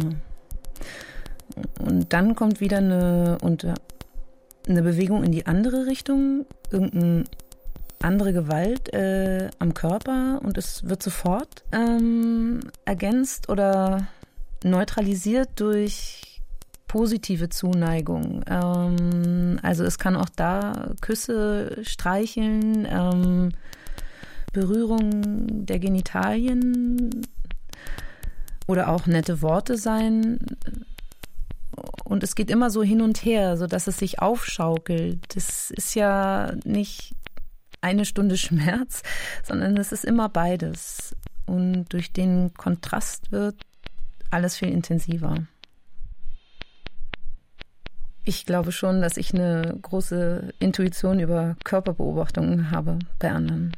Speaker 4: Und dann kommt wieder eine, unter, eine Bewegung in die andere Richtung, irgendeine andere Gewalt äh, am Körper und es wird sofort ähm, ergänzt oder neutralisiert durch positive Zuneigung. Ähm, also es kann auch da Küsse streicheln, ähm, Berührung der Genitalien oder auch nette Worte sein. Und es geht immer so hin und her, so dass es sich aufschaukelt. Das ist ja nicht eine Stunde Schmerz, sondern es ist immer beides. Und durch den Kontrast wird alles viel intensiver. Ich glaube schon, dass ich eine große Intuition über Körperbeobachtungen habe bei anderen.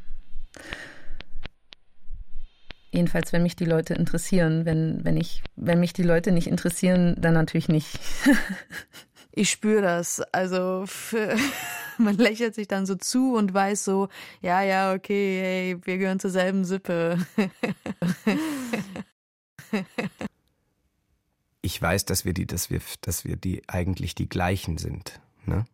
Speaker 4: Jedenfalls, wenn mich die Leute interessieren. Wenn, wenn, ich, wenn mich die Leute nicht interessieren, dann natürlich nicht.
Speaker 8: ich spüre das. Also für, man lächelt sich dann so zu und weiß so, ja, ja, okay, hey, wir gehören zur selben Sippe.
Speaker 2: ich weiß, dass wir die, dass wir, dass wir die eigentlich die gleichen sind, ne?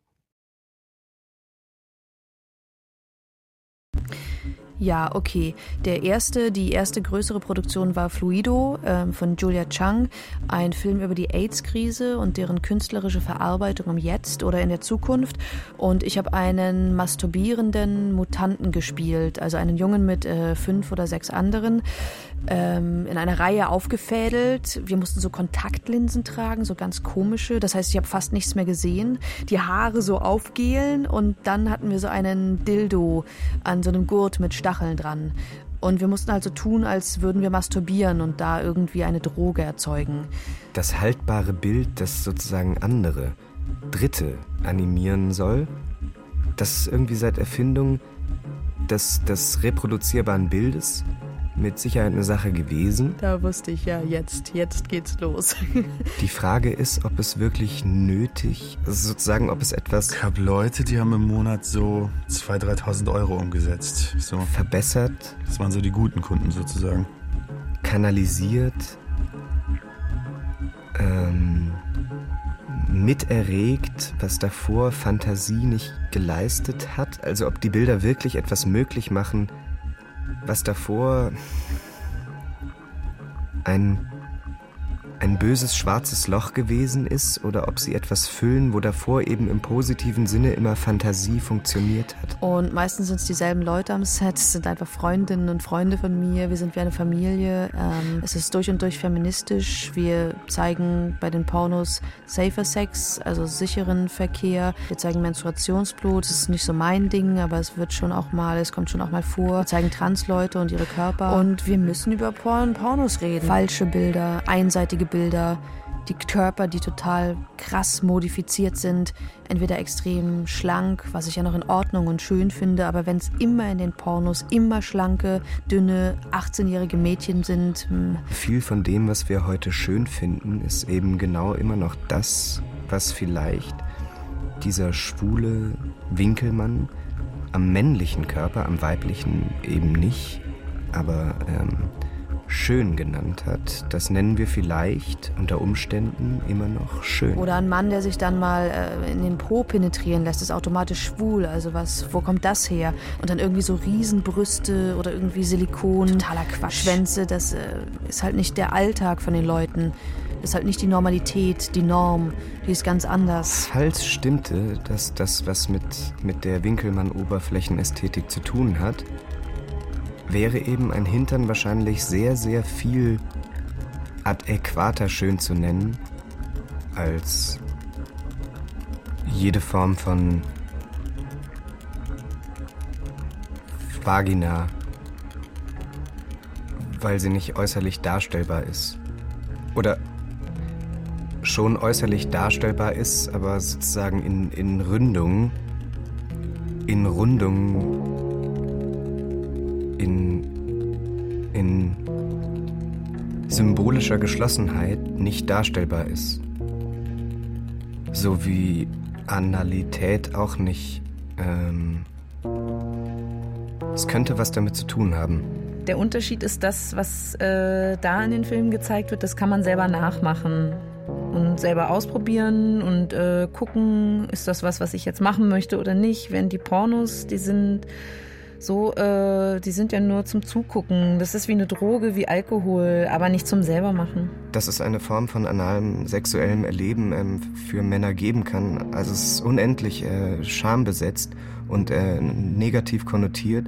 Speaker 3: Ja, okay. Der erste, die erste größere Produktion war Fluido äh, von Julia Chang, ein Film über die AIDS-Krise und deren künstlerische Verarbeitung im Jetzt oder in der Zukunft. Und ich habe einen masturbierenden Mutanten gespielt, also einen Jungen mit äh, fünf oder sechs anderen ähm, in einer Reihe aufgefädelt. Wir mussten so Kontaktlinsen tragen, so ganz komische. Das heißt, ich habe fast nichts mehr gesehen. Die Haare so aufgehlen und dann hatten wir so einen Dildo an so einem Gurt mit Stacheln dran. Und wir mussten also tun, als würden wir masturbieren und da irgendwie eine Droge erzeugen.
Speaker 2: Das haltbare Bild, das sozusagen andere, Dritte animieren soll, das irgendwie seit Erfindung des, des reproduzierbaren Bildes mit Sicherheit eine Sache gewesen.
Speaker 8: Da wusste ich ja, jetzt, jetzt geht's los.
Speaker 2: Die Frage ist, ob es wirklich nötig, also sozusagen, ob es etwas.
Speaker 6: Ich habe Leute, die haben im Monat so 2.000, 3.000 Euro umgesetzt. So.
Speaker 2: Verbessert.
Speaker 6: Das waren so die guten Kunden sozusagen.
Speaker 2: Kanalisiert. Ähm, miterregt, was davor Fantasie nicht geleistet hat. Also ob die Bilder wirklich etwas möglich machen, was davor ein, ein böses schwarzes Loch gewesen ist oder ob sie etwas füllen, wo davor eben im positiven Sinne immer Fantasie funktioniert hat.
Speaker 3: Und meistens sind es dieselben Leute am Set, es sind einfach Freundinnen und Freunde von mir, wir sind wie eine Familie. Ähm, es ist durch und durch feministisch. Wir zeigen bei den Pornos Safer Sex, also sicheren Verkehr. Wir zeigen Menstruationsblut, das ist nicht so mein Ding, aber es wird schon auch mal, es kommt schon auch mal vor. Wir zeigen Transleute und ihre Körper. Und wir müssen über Porn Pornos reden. Falsche Bilder, einseitige Bilder die Körper, die total krass modifiziert sind, entweder extrem schlank, was ich ja noch in Ordnung und schön finde, aber wenn es immer in den Pornos immer schlanke, dünne, 18-jährige Mädchen sind. Hm.
Speaker 2: Viel von dem, was wir heute schön finden, ist eben genau immer noch das, was vielleicht dieser schwule Winkelmann am männlichen Körper, am weiblichen eben nicht, aber ähm, schön genannt hat. Das nennen wir vielleicht unter Umständen immer noch schön.
Speaker 3: Oder ein Mann, der sich dann mal äh, in den Po penetrieren lässt, ist automatisch schwul. Also was, wo kommt das her? Und dann irgendwie so Riesenbrüste oder irgendwie Silikon. Totaler Quatsch. Schwänze, das äh, ist halt nicht der Alltag von den Leuten. Das ist halt nicht die Normalität, die Norm. Die ist ganz anders.
Speaker 2: Falls stimmte, dass das, was mit, mit der Winkelmann-Oberflächenästhetik zu tun hat, wäre eben ein Hintern wahrscheinlich sehr, sehr viel adäquater schön zu nennen als jede Form von Vagina, weil sie nicht äußerlich darstellbar ist. Oder schon äußerlich darstellbar ist, aber sozusagen in, in Ründung, in Rundung symbolischer Geschlossenheit nicht darstellbar ist. So wie Analität auch nicht. Ähm, es könnte was damit zu tun haben.
Speaker 4: Der Unterschied ist das, was äh, da in den Filmen gezeigt wird, das kann man selber nachmachen und selber ausprobieren und äh, gucken, ist das was, was ich jetzt machen möchte oder nicht. Während die Pornos, die sind so, äh, die sind ja nur zum Zugucken. Das ist wie eine Droge, wie Alkohol, aber nicht zum selbermachen.
Speaker 2: Dass es eine Form von analem sexuellem Erleben ähm, für Männer geben kann, also es ist unendlich äh, schambesetzt und äh, negativ konnotiert.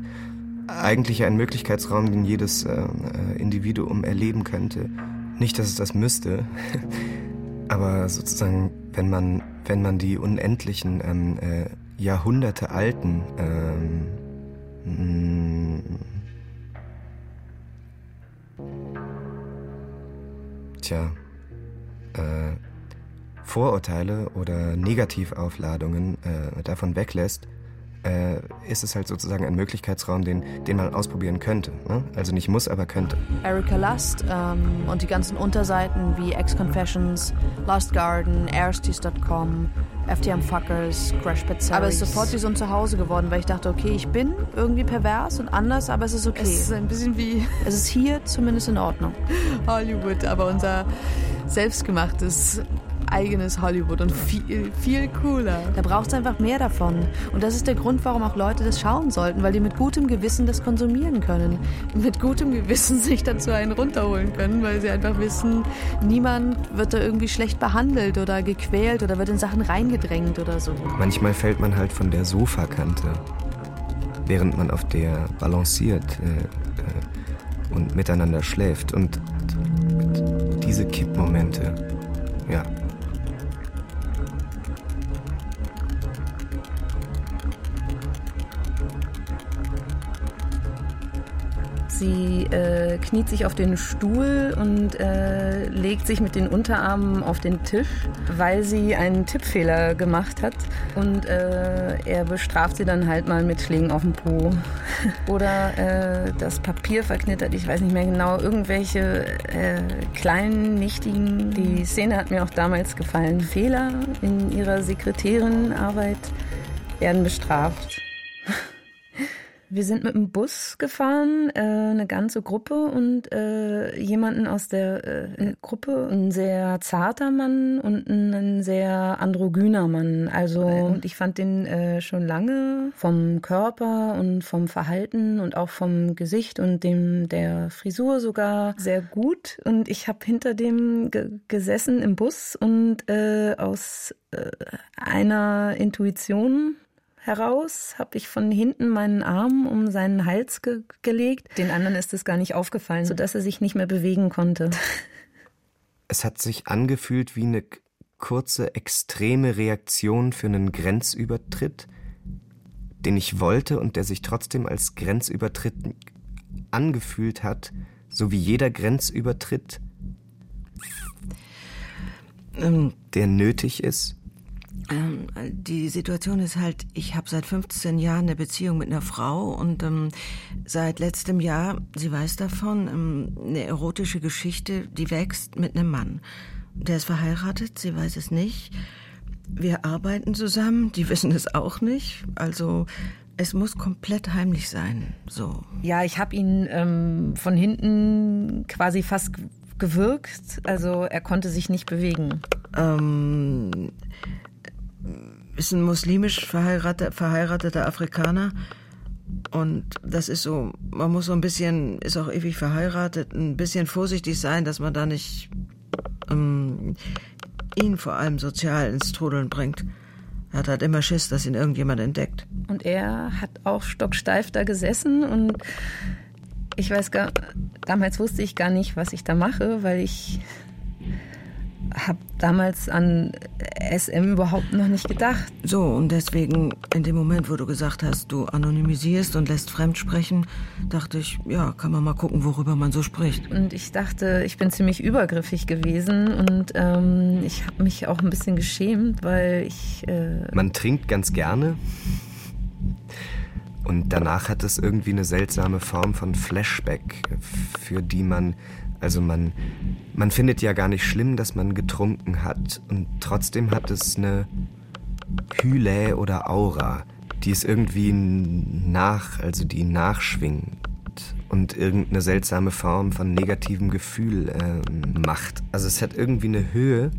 Speaker 2: Eigentlich ein Möglichkeitsraum, den jedes äh, äh, Individuum erleben könnte. Nicht, dass es das müsste, aber sozusagen, wenn man, wenn man die unendlichen ähm, äh, Jahrhunderte alten ähm, hm. Tja, äh, Vorurteile oder Negativaufladungen äh, davon weglässt, äh, ist es halt sozusagen ein Möglichkeitsraum, den, den man ausprobieren könnte. Ne? Also nicht muss, aber könnte.
Speaker 3: Erika Lust ähm, und die ganzen Unterseiten wie Ex-Confessions, Lost Garden, Airsties.com, FTM Fuckers, Crash Pet Aber es ist sofort wie so ein Zuhause geworden, weil ich dachte, okay, ich bin irgendwie pervers und anders, aber es ist okay.
Speaker 8: Es ist ein bisschen wie...
Speaker 3: Es ist hier zumindest in Ordnung.
Speaker 8: Hollywood, aber unser selbstgemachtes eigenes Hollywood und viel, viel cooler.
Speaker 3: Da braucht es einfach mehr davon. Und das ist der Grund, warum auch Leute das schauen sollten, weil die mit gutem Gewissen das konsumieren können. Mit gutem Gewissen sich dazu einen runterholen können, weil sie einfach wissen, niemand wird da irgendwie schlecht behandelt oder gequält oder wird in Sachen reingedrängt oder so.
Speaker 2: Manchmal fällt man halt von der Sofakante, während man auf der balanciert äh, äh, und miteinander schläft. Und diese Kippmomente, ja,
Speaker 4: Sie äh, kniet sich auf den Stuhl und äh, legt sich mit den Unterarmen auf den Tisch, weil sie einen Tippfehler gemacht hat. Und äh, er bestraft sie dann halt mal mit Schlägen auf den Po. Oder äh, das Papier verknittert, ich weiß nicht mehr genau, irgendwelche äh, kleinen, nichtigen. Die Szene hat mir auch damals gefallen. Fehler in ihrer Sekretärinnenarbeit werden bestraft. Wir sind mit dem Bus gefahren, äh, eine ganze Gruppe und äh, jemanden aus der äh, Gruppe, ein sehr zarter Mann und ein sehr androgyner Mann. Also und ich fand den äh, schon lange vom Körper und vom Verhalten und auch vom Gesicht und dem der Frisur sogar sehr gut. Und ich habe hinter dem gesessen im Bus und äh, aus äh, einer Intuition heraus, habe ich von hinten meinen Arm um seinen Hals ge gelegt. Den anderen ist es gar nicht aufgefallen, sodass er sich nicht mehr bewegen konnte.
Speaker 2: Es hat sich angefühlt wie eine kurze, extreme Reaktion für einen Grenzübertritt, den ich wollte und der sich trotzdem als Grenzübertritt angefühlt hat, so wie jeder Grenzübertritt, ähm, der nötig ist
Speaker 5: ähm, die Situation ist halt, ich habe seit 15 Jahren eine Beziehung mit einer Frau und ähm, seit letztem Jahr, sie weiß davon, ähm, eine erotische Geschichte, die wächst mit einem Mann. Der ist verheiratet, sie weiß es nicht. Wir arbeiten zusammen, die wissen es auch nicht. Also es muss komplett heimlich sein. So.
Speaker 4: Ja, ich habe ihn ähm, von hinten quasi fast gewirkt. Also er konnte sich nicht bewegen.
Speaker 5: Ähm, ist ein muslimisch verheirateter, verheirateter Afrikaner. Und das ist so, man muss so ein bisschen, ist auch ewig verheiratet, ein bisschen vorsichtig sein, dass man da nicht ähm, ihn vor allem sozial ins Trudeln bringt. Er hat halt immer Schiss, dass ihn irgendjemand entdeckt.
Speaker 4: Und er hat auch stocksteif da gesessen und ich weiß gar, damals wusste ich gar nicht, was ich da mache, weil ich habe damals an SM überhaupt noch nicht gedacht.
Speaker 5: So, und deswegen, in dem Moment, wo du gesagt hast, du anonymisierst und lässt fremd sprechen, dachte ich, ja, kann man mal gucken, worüber man so spricht.
Speaker 4: Und ich dachte, ich bin ziemlich übergriffig gewesen und ähm, ich habe mich auch ein bisschen geschämt, weil ich. Äh
Speaker 2: man trinkt ganz gerne. Und danach hat es irgendwie eine seltsame Form von Flashback, für die man also man, man findet ja gar nicht schlimm, dass man getrunken hat. Und trotzdem hat es eine Hyle oder Aura, die es irgendwie nach, also die nachschwingt und irgendeine seltsame Form von negativem Gefühl äh, macht. Also es hat irgendwie eine Höhe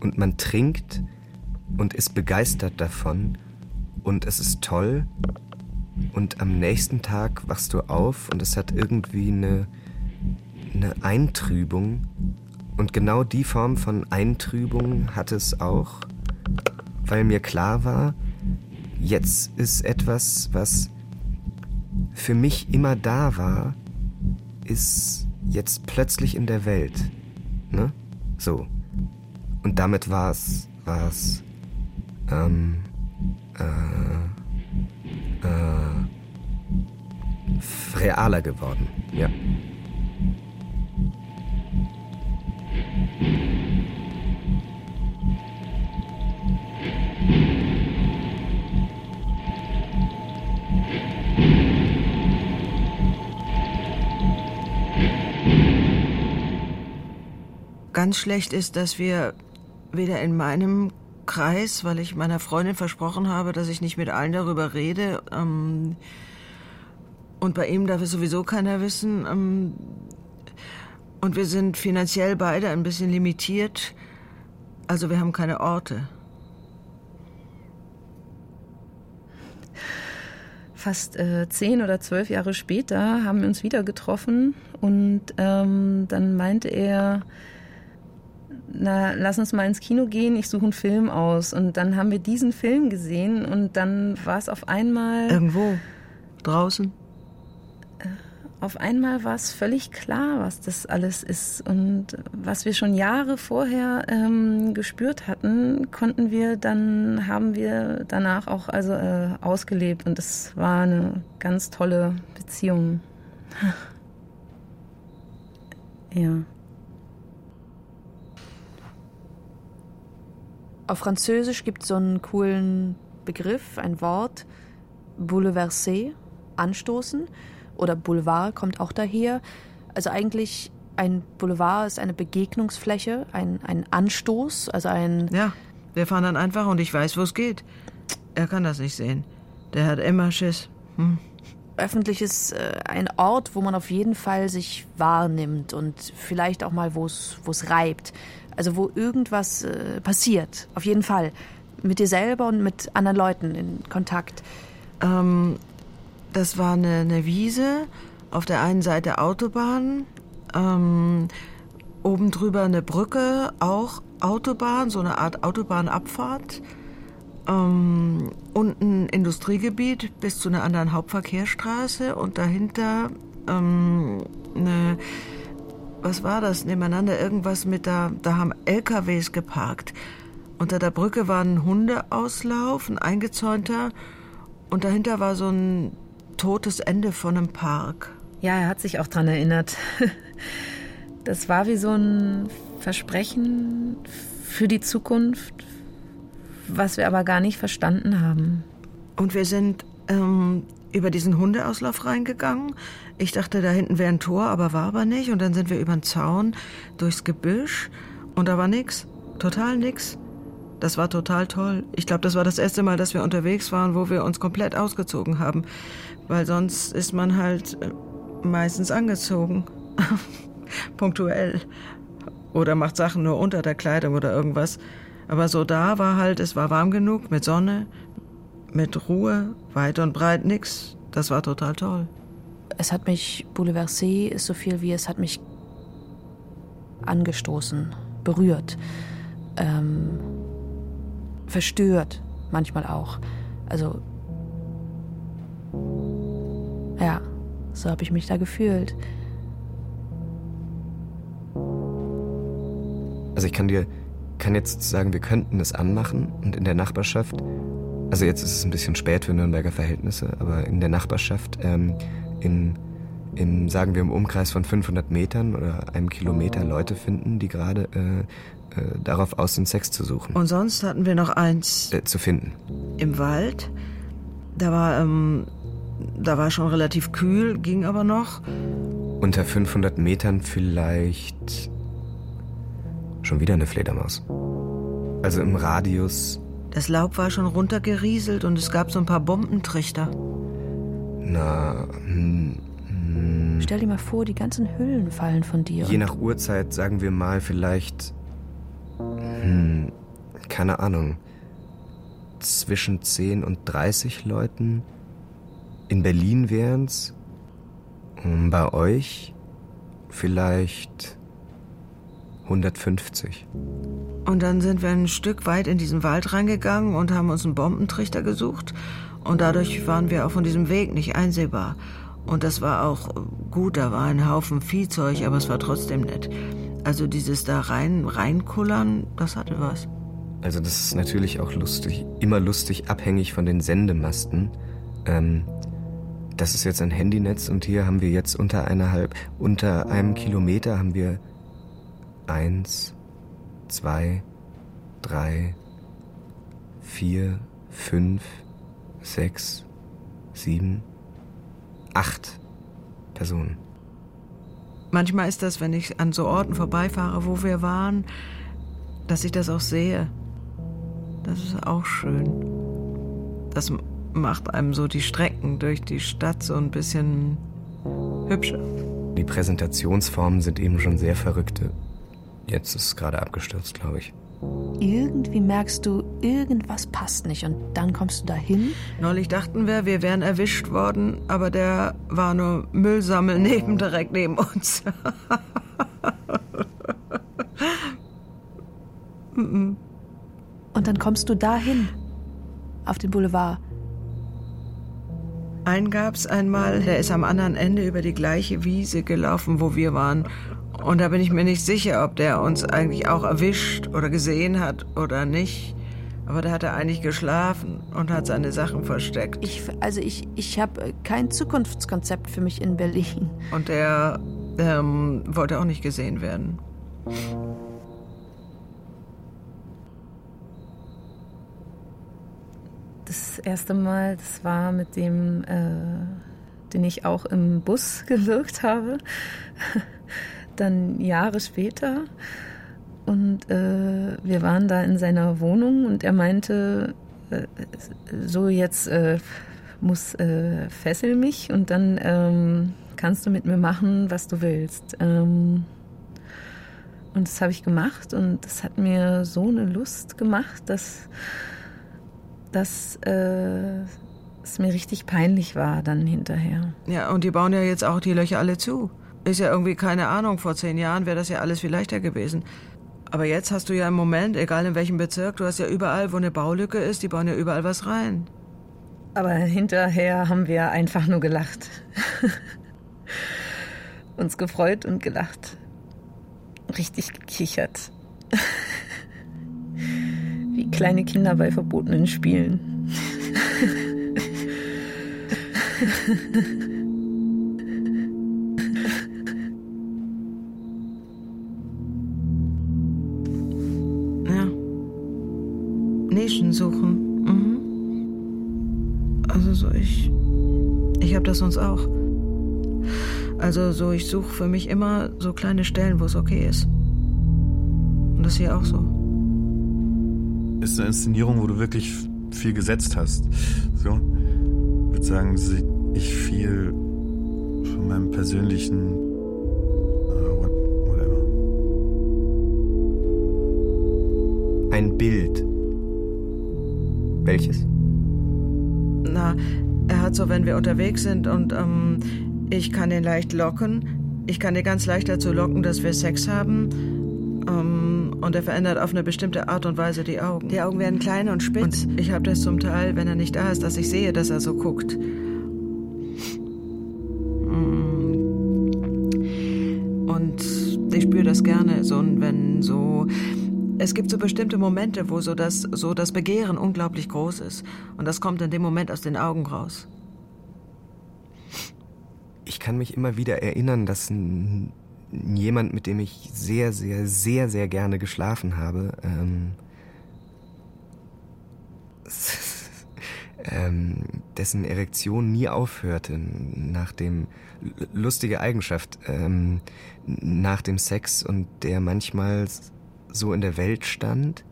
Speaker 2: und man trinkt und ist begeistert davon. Und es ist toll. Und am nächsten Tag wachst du auf und es hat irgendwie eine eine Eintrübung. Und genau die Form von Eintrübung hat es auch, weil mir klar war, jetzt ist etwas, was für mich immer da war, ist jetzt plötzlich in der Welt. Ne? So. Und damit war es, war es, ähm, äh, äh, realer geworden. Ja.
Speaker 5: Ganz schlecht ist, dass wir weder in meinem Kreis, weil ich meiner Freundin versprochen habe, dass ich nicht mit allen darüber rede, ähm, und bei ihm darf es sowieso keiner wissen, ähm, und wir sind finanziell beide ein bisschen limitiert. Also wir haben keine Orte.
Speaker 4: Fast äh, zehn oder zwölf Jahre später haben wir uns wieder getroffen und ähm, dann meinte er, na, lass uns mal ins Kino gehen, ich suche einen Film aus. Und dann haben wir diesen Film gesehen und dann war es auf einmal.
Speaker 5: Irgendwo? Draußen?
Speaker 4: Auf einmal war es völlig klar, was das alles ist. Und was wir schon Jahre vorher ähm, gespürt hatten, konnten wir dann, haben wir danach auch also äh, ausgelebt. Und es war eine ganz tolle Beziehung. ja.
Speaker 8: Auf Französisch gibt es so einen coolen Begriff, ein Wort, bouleverser, anstoßen oder Boulevard kommt auch daher. Also eigentlich ein Boulevard ist eine Begegnungsfläche, ein, ein Anstoß, also ein.
Speaker 5: Ja, wir fahren dann einfach und ich weiß, wo es geht. Er kann das nicht sehen. Der hat immer Schiss. Hm.
Speaker 8: Öffentlich ist äh, ein Ort, wo man auf jeden Fall sich wahrnimmt und vielleicht auch mal, wo es reibt. Also wo irgendwas äh, passiert, auf jeden Fall. Mit dir selber und mit anderen Leuten in Kontakt.
Speaker 5: Ähm, das war eine, eine Wiese, auf der einen Seite Autobahn, ähm, oben drüber eine Brücke, auch Autobahn, so eine Art Autobahnabfahrt. Ähm, unten Industriegebiet bis zu einer anderen Hauptverkehrsstraße und dahinter ähm, eine, was war das, nebeneinander irgendwas mit da, da haben LKWs geparkt. Unter der Brücke war ein Hundeauslauf, ein eingezäunter und dahinter war so ein totes Ende von einem Park.
Speaker 4: Ja, er hat sich auch daran erinnert. Das war wie so ein Versprechen für die Zukunft, was wir aber gar nicht verstanden haben.
Speaker 5: Und wir sind ähm, über diesen Hundeauslauf reingegangen. Ich dachte, da hinten wäre ein Tor, aber war aber nicht. Und dann sind wir über den Zaun durchs Gebüsch und da war nix. Total nix. Das war total toll. Ich glaube, das war das erste Mal, dass wir unterwegs waren, wo wir uns komplett ausgezogen haben weil sonst ist man halt äh, meistens angezogen. Punktuell. Oder macht Sachen nur unter der Kleidung oder irgendwas. Aber so da war halt, es war warm genug, mit Sonne, mit Ruhe, weit und breit nix. Das war total toll.
Speaker 8: Es hat mich, Bouleversé ist so viel wie es hat mich angestoßen, berührt, ähm, verstört, manchmal auch. Also ja, so habe ich mich da gefühlt.
Speaker 2: Also ich kann dir, kann jetzt sagen, wir könnten es anmachen und in der Nachbarschaft, also jetzt ist es ein bisschen spät für Nürnberger Verhältnisse, aber in der Nachbarschaft, ähm, in, im, sagen wir im Umkreis von 500 Metern oder einem Kilometer Leute finden, die gerade äh, äh, darauf aus sind, Sex zu suchen.
Speaker 5: Und sonst hatten wir noch eins.
Speaker 2: Äh, zu finden.
Speaker 5: Im Wald. Da war ähm, da war schon relativ kühl, ging aber noch.
Speaker 2: Unter 500 Metern vielleicht schon wieder eine Fledermaus. Also im Radius.
Speaker 5: Das Laub war schon runtergerieselt und es gab so ein paar Bombentrichter.
Speaker 2: Na, hm,
Speaker 8: hm. Stell dir mal vor, die ganzen Hüllen fallen von dir.
Speaker 2: Je nach Uhrzeit sagen wir mal vielleicht. Hm, keine Ahnung. Zwischen 10 und 30 Leuten. In Berlin wären es bei euch vielleicht 150.
Speaker 5: Und dann sind wir ein Stück weit in diesen Wald reingegangen und haben uns einen Bombentrichter gesucht. Und dadurch waren wir auch von diesem Weg nicht einsehbar. Und das war auch gut, da war ein Haufen Viehzeug, aber es war trotzdem nett. Also dieses da rein, reinkullern, das hatte was.
Speaker 2: Also das ist natürlich auch lustig, immer lustig, abhängig von den Sendemasten. Ähm, das ist jetzt ein Handynetz und hier haben wir jetzt unter eineinhalb, unter einem Kilometer haben wir eins, zwei, drei, vier, fünf, sechs, sieben, acht Personen.
Speaker 5: manchmal ist das, wenn ich an so Orten vorbeifahre, wo wir waren, dass ich das auch sehe. Das ist auch schön. Das macht einem so die Strecken durch die Stadt so ein bisschen hübscher.
Speaker 2: Die Präsentationsformen sind eben schon sehr verrückte. Jetzt ist es gerade abgestürzt, glaube ich.
Speaker 3: Irgendwie merkst du, irgendwas passt nicht und dann kommst du dahin.
Speaker 5: Neulich dachten wir, wir wären erwischt worden, aber der war nur Müllsammel neben, direkt neben uns.
Speaker 3: und dann kommst du dahin, auf den Boulevard.
Speaker 5: Einen gab's einmal, der ist am anderen Ende über die gleiche Wiese gelaufen, wo wir waren. Und da bin ich mir nicht sicher, ob der uns eigentlich auch erwischt oder gesehen hat oder nicht. Aber der hat er eigentlich geschlafen und hat seine Sachen versteckt.
Speaker 3: Ich, also ich, ich habe kein Zukunftskonzept für mich in Berlin.
Speaker 5: Und der ähm, wollte auch nicht gesehen werden.
Speaker 4: Das erste Mal, das war mit dem, äh, den ich auch im Bus gewirkt habe dann Jahre später. Und äh, wir waren da in seiner Wohnung und er meinte, äh, so jetzt äh, muss äh, fessel mich und dann ähm, kannst du mit mir machen, was du willst. Ähm, und das habe ich gemacht und das hat mir so eine Lust gemacht, dass, dass äh, es mir richtig peinlich war dann hinterher.
Speaker 5: Ja, und die bauen ja jetzt auch die Löcher alle zu. Ist ja irgendwie keine Ahnung, vor zehn Jahren wäre das ja alles viel leichter gewesen. Aber jetzt hast du ja im Moment, egal in welchem Bezirk, du hast ja überall, wo eine Baulücke ist, die bauen ja überall was rein.
Speaker 4: Aber hinterher haben wir einfach nur gelacht. Uns gefreut und gelacht. Richtig gekichert. Kleine Kinder bei verbotenen Spielen.
Speaker 5: Nischen suchen. Mhm. Also so ich. Ich habe das sonst auch. Also so ich suche für mich immer so kleine Stellen, wo es okay ist. Und das hier auch so.
Speaker 6: Ist eine Inszenierung, wo du wirklich viel gesetzt hast. So, ich würde sagen, ich viel von meinem persönlichen uh, whatever.
Speaker 2: Ein Bild welches?
Speaker 5: Na, er hat so, wenn wir unterwegs sind und ähm, ich kann ihn leicht locken. Ich kann ihn ganz leicht dazu locken, dass wir Sex haben. Ähm, und er verändert auf eine bestimmte Art und Weise die Augen. Die Augen werden klein und spitz. Und ich habe das zum Teil, wenn er nicht da ist, dass ich sehe, dass er so guckt. Mm. Und ich spüre das gerne, so wenn so es gibt so bestimmte Momente, wo so das, so das Begehren unglaublich groß ist. Und das kommt in dem Moment aus den Augen raus.
Speaker 2: Ich kann mich immer wieder erinnern, dass ein, jemand, mit dem ich sehr, sehr, sehr, sehr gerne geschlafen habe, ähm, ähm, dessen Erektion nie aufhörte nach dem lustige Eigenschaft ähm, nach dem Sex und der manchmal so in der Welt stand,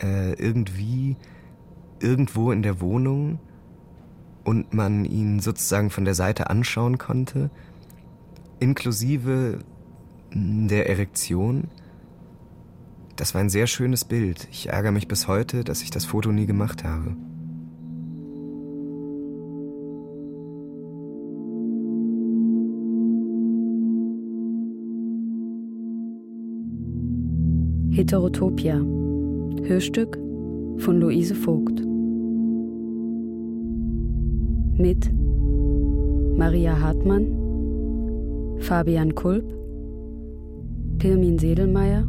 Speaker 2: äh, irgendwie irgendwo in der Wohnung und man ihn sozusagen von der Seite anschauen konnte, inklusive der Erektion. Das war ein sehr schönes Bild. Ich ärgere mich bis heute, dass ich das Foto nie gemacht habe.
Speaker 7: Heterotopia. Hörstück von Luise Vogt. Mit Maria Hartmann, Fabian Kulp, Pirmin Sedelmeier,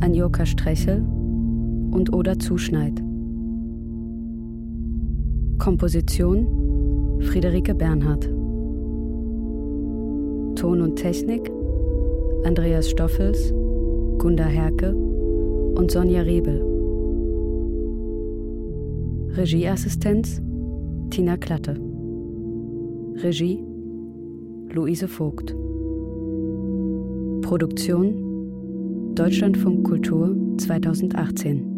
Speaker 7: Anjoka Strechel und Oda Zuschneid. Komposition Friederike Bernhardt. Ton und Technik Andreas Stoffels Gunda Herke und Sonja Rebel. Regieassistenz Tina Klatte. Regie Luise Vogt. Produktion Deutschlandfunk Kultur 2018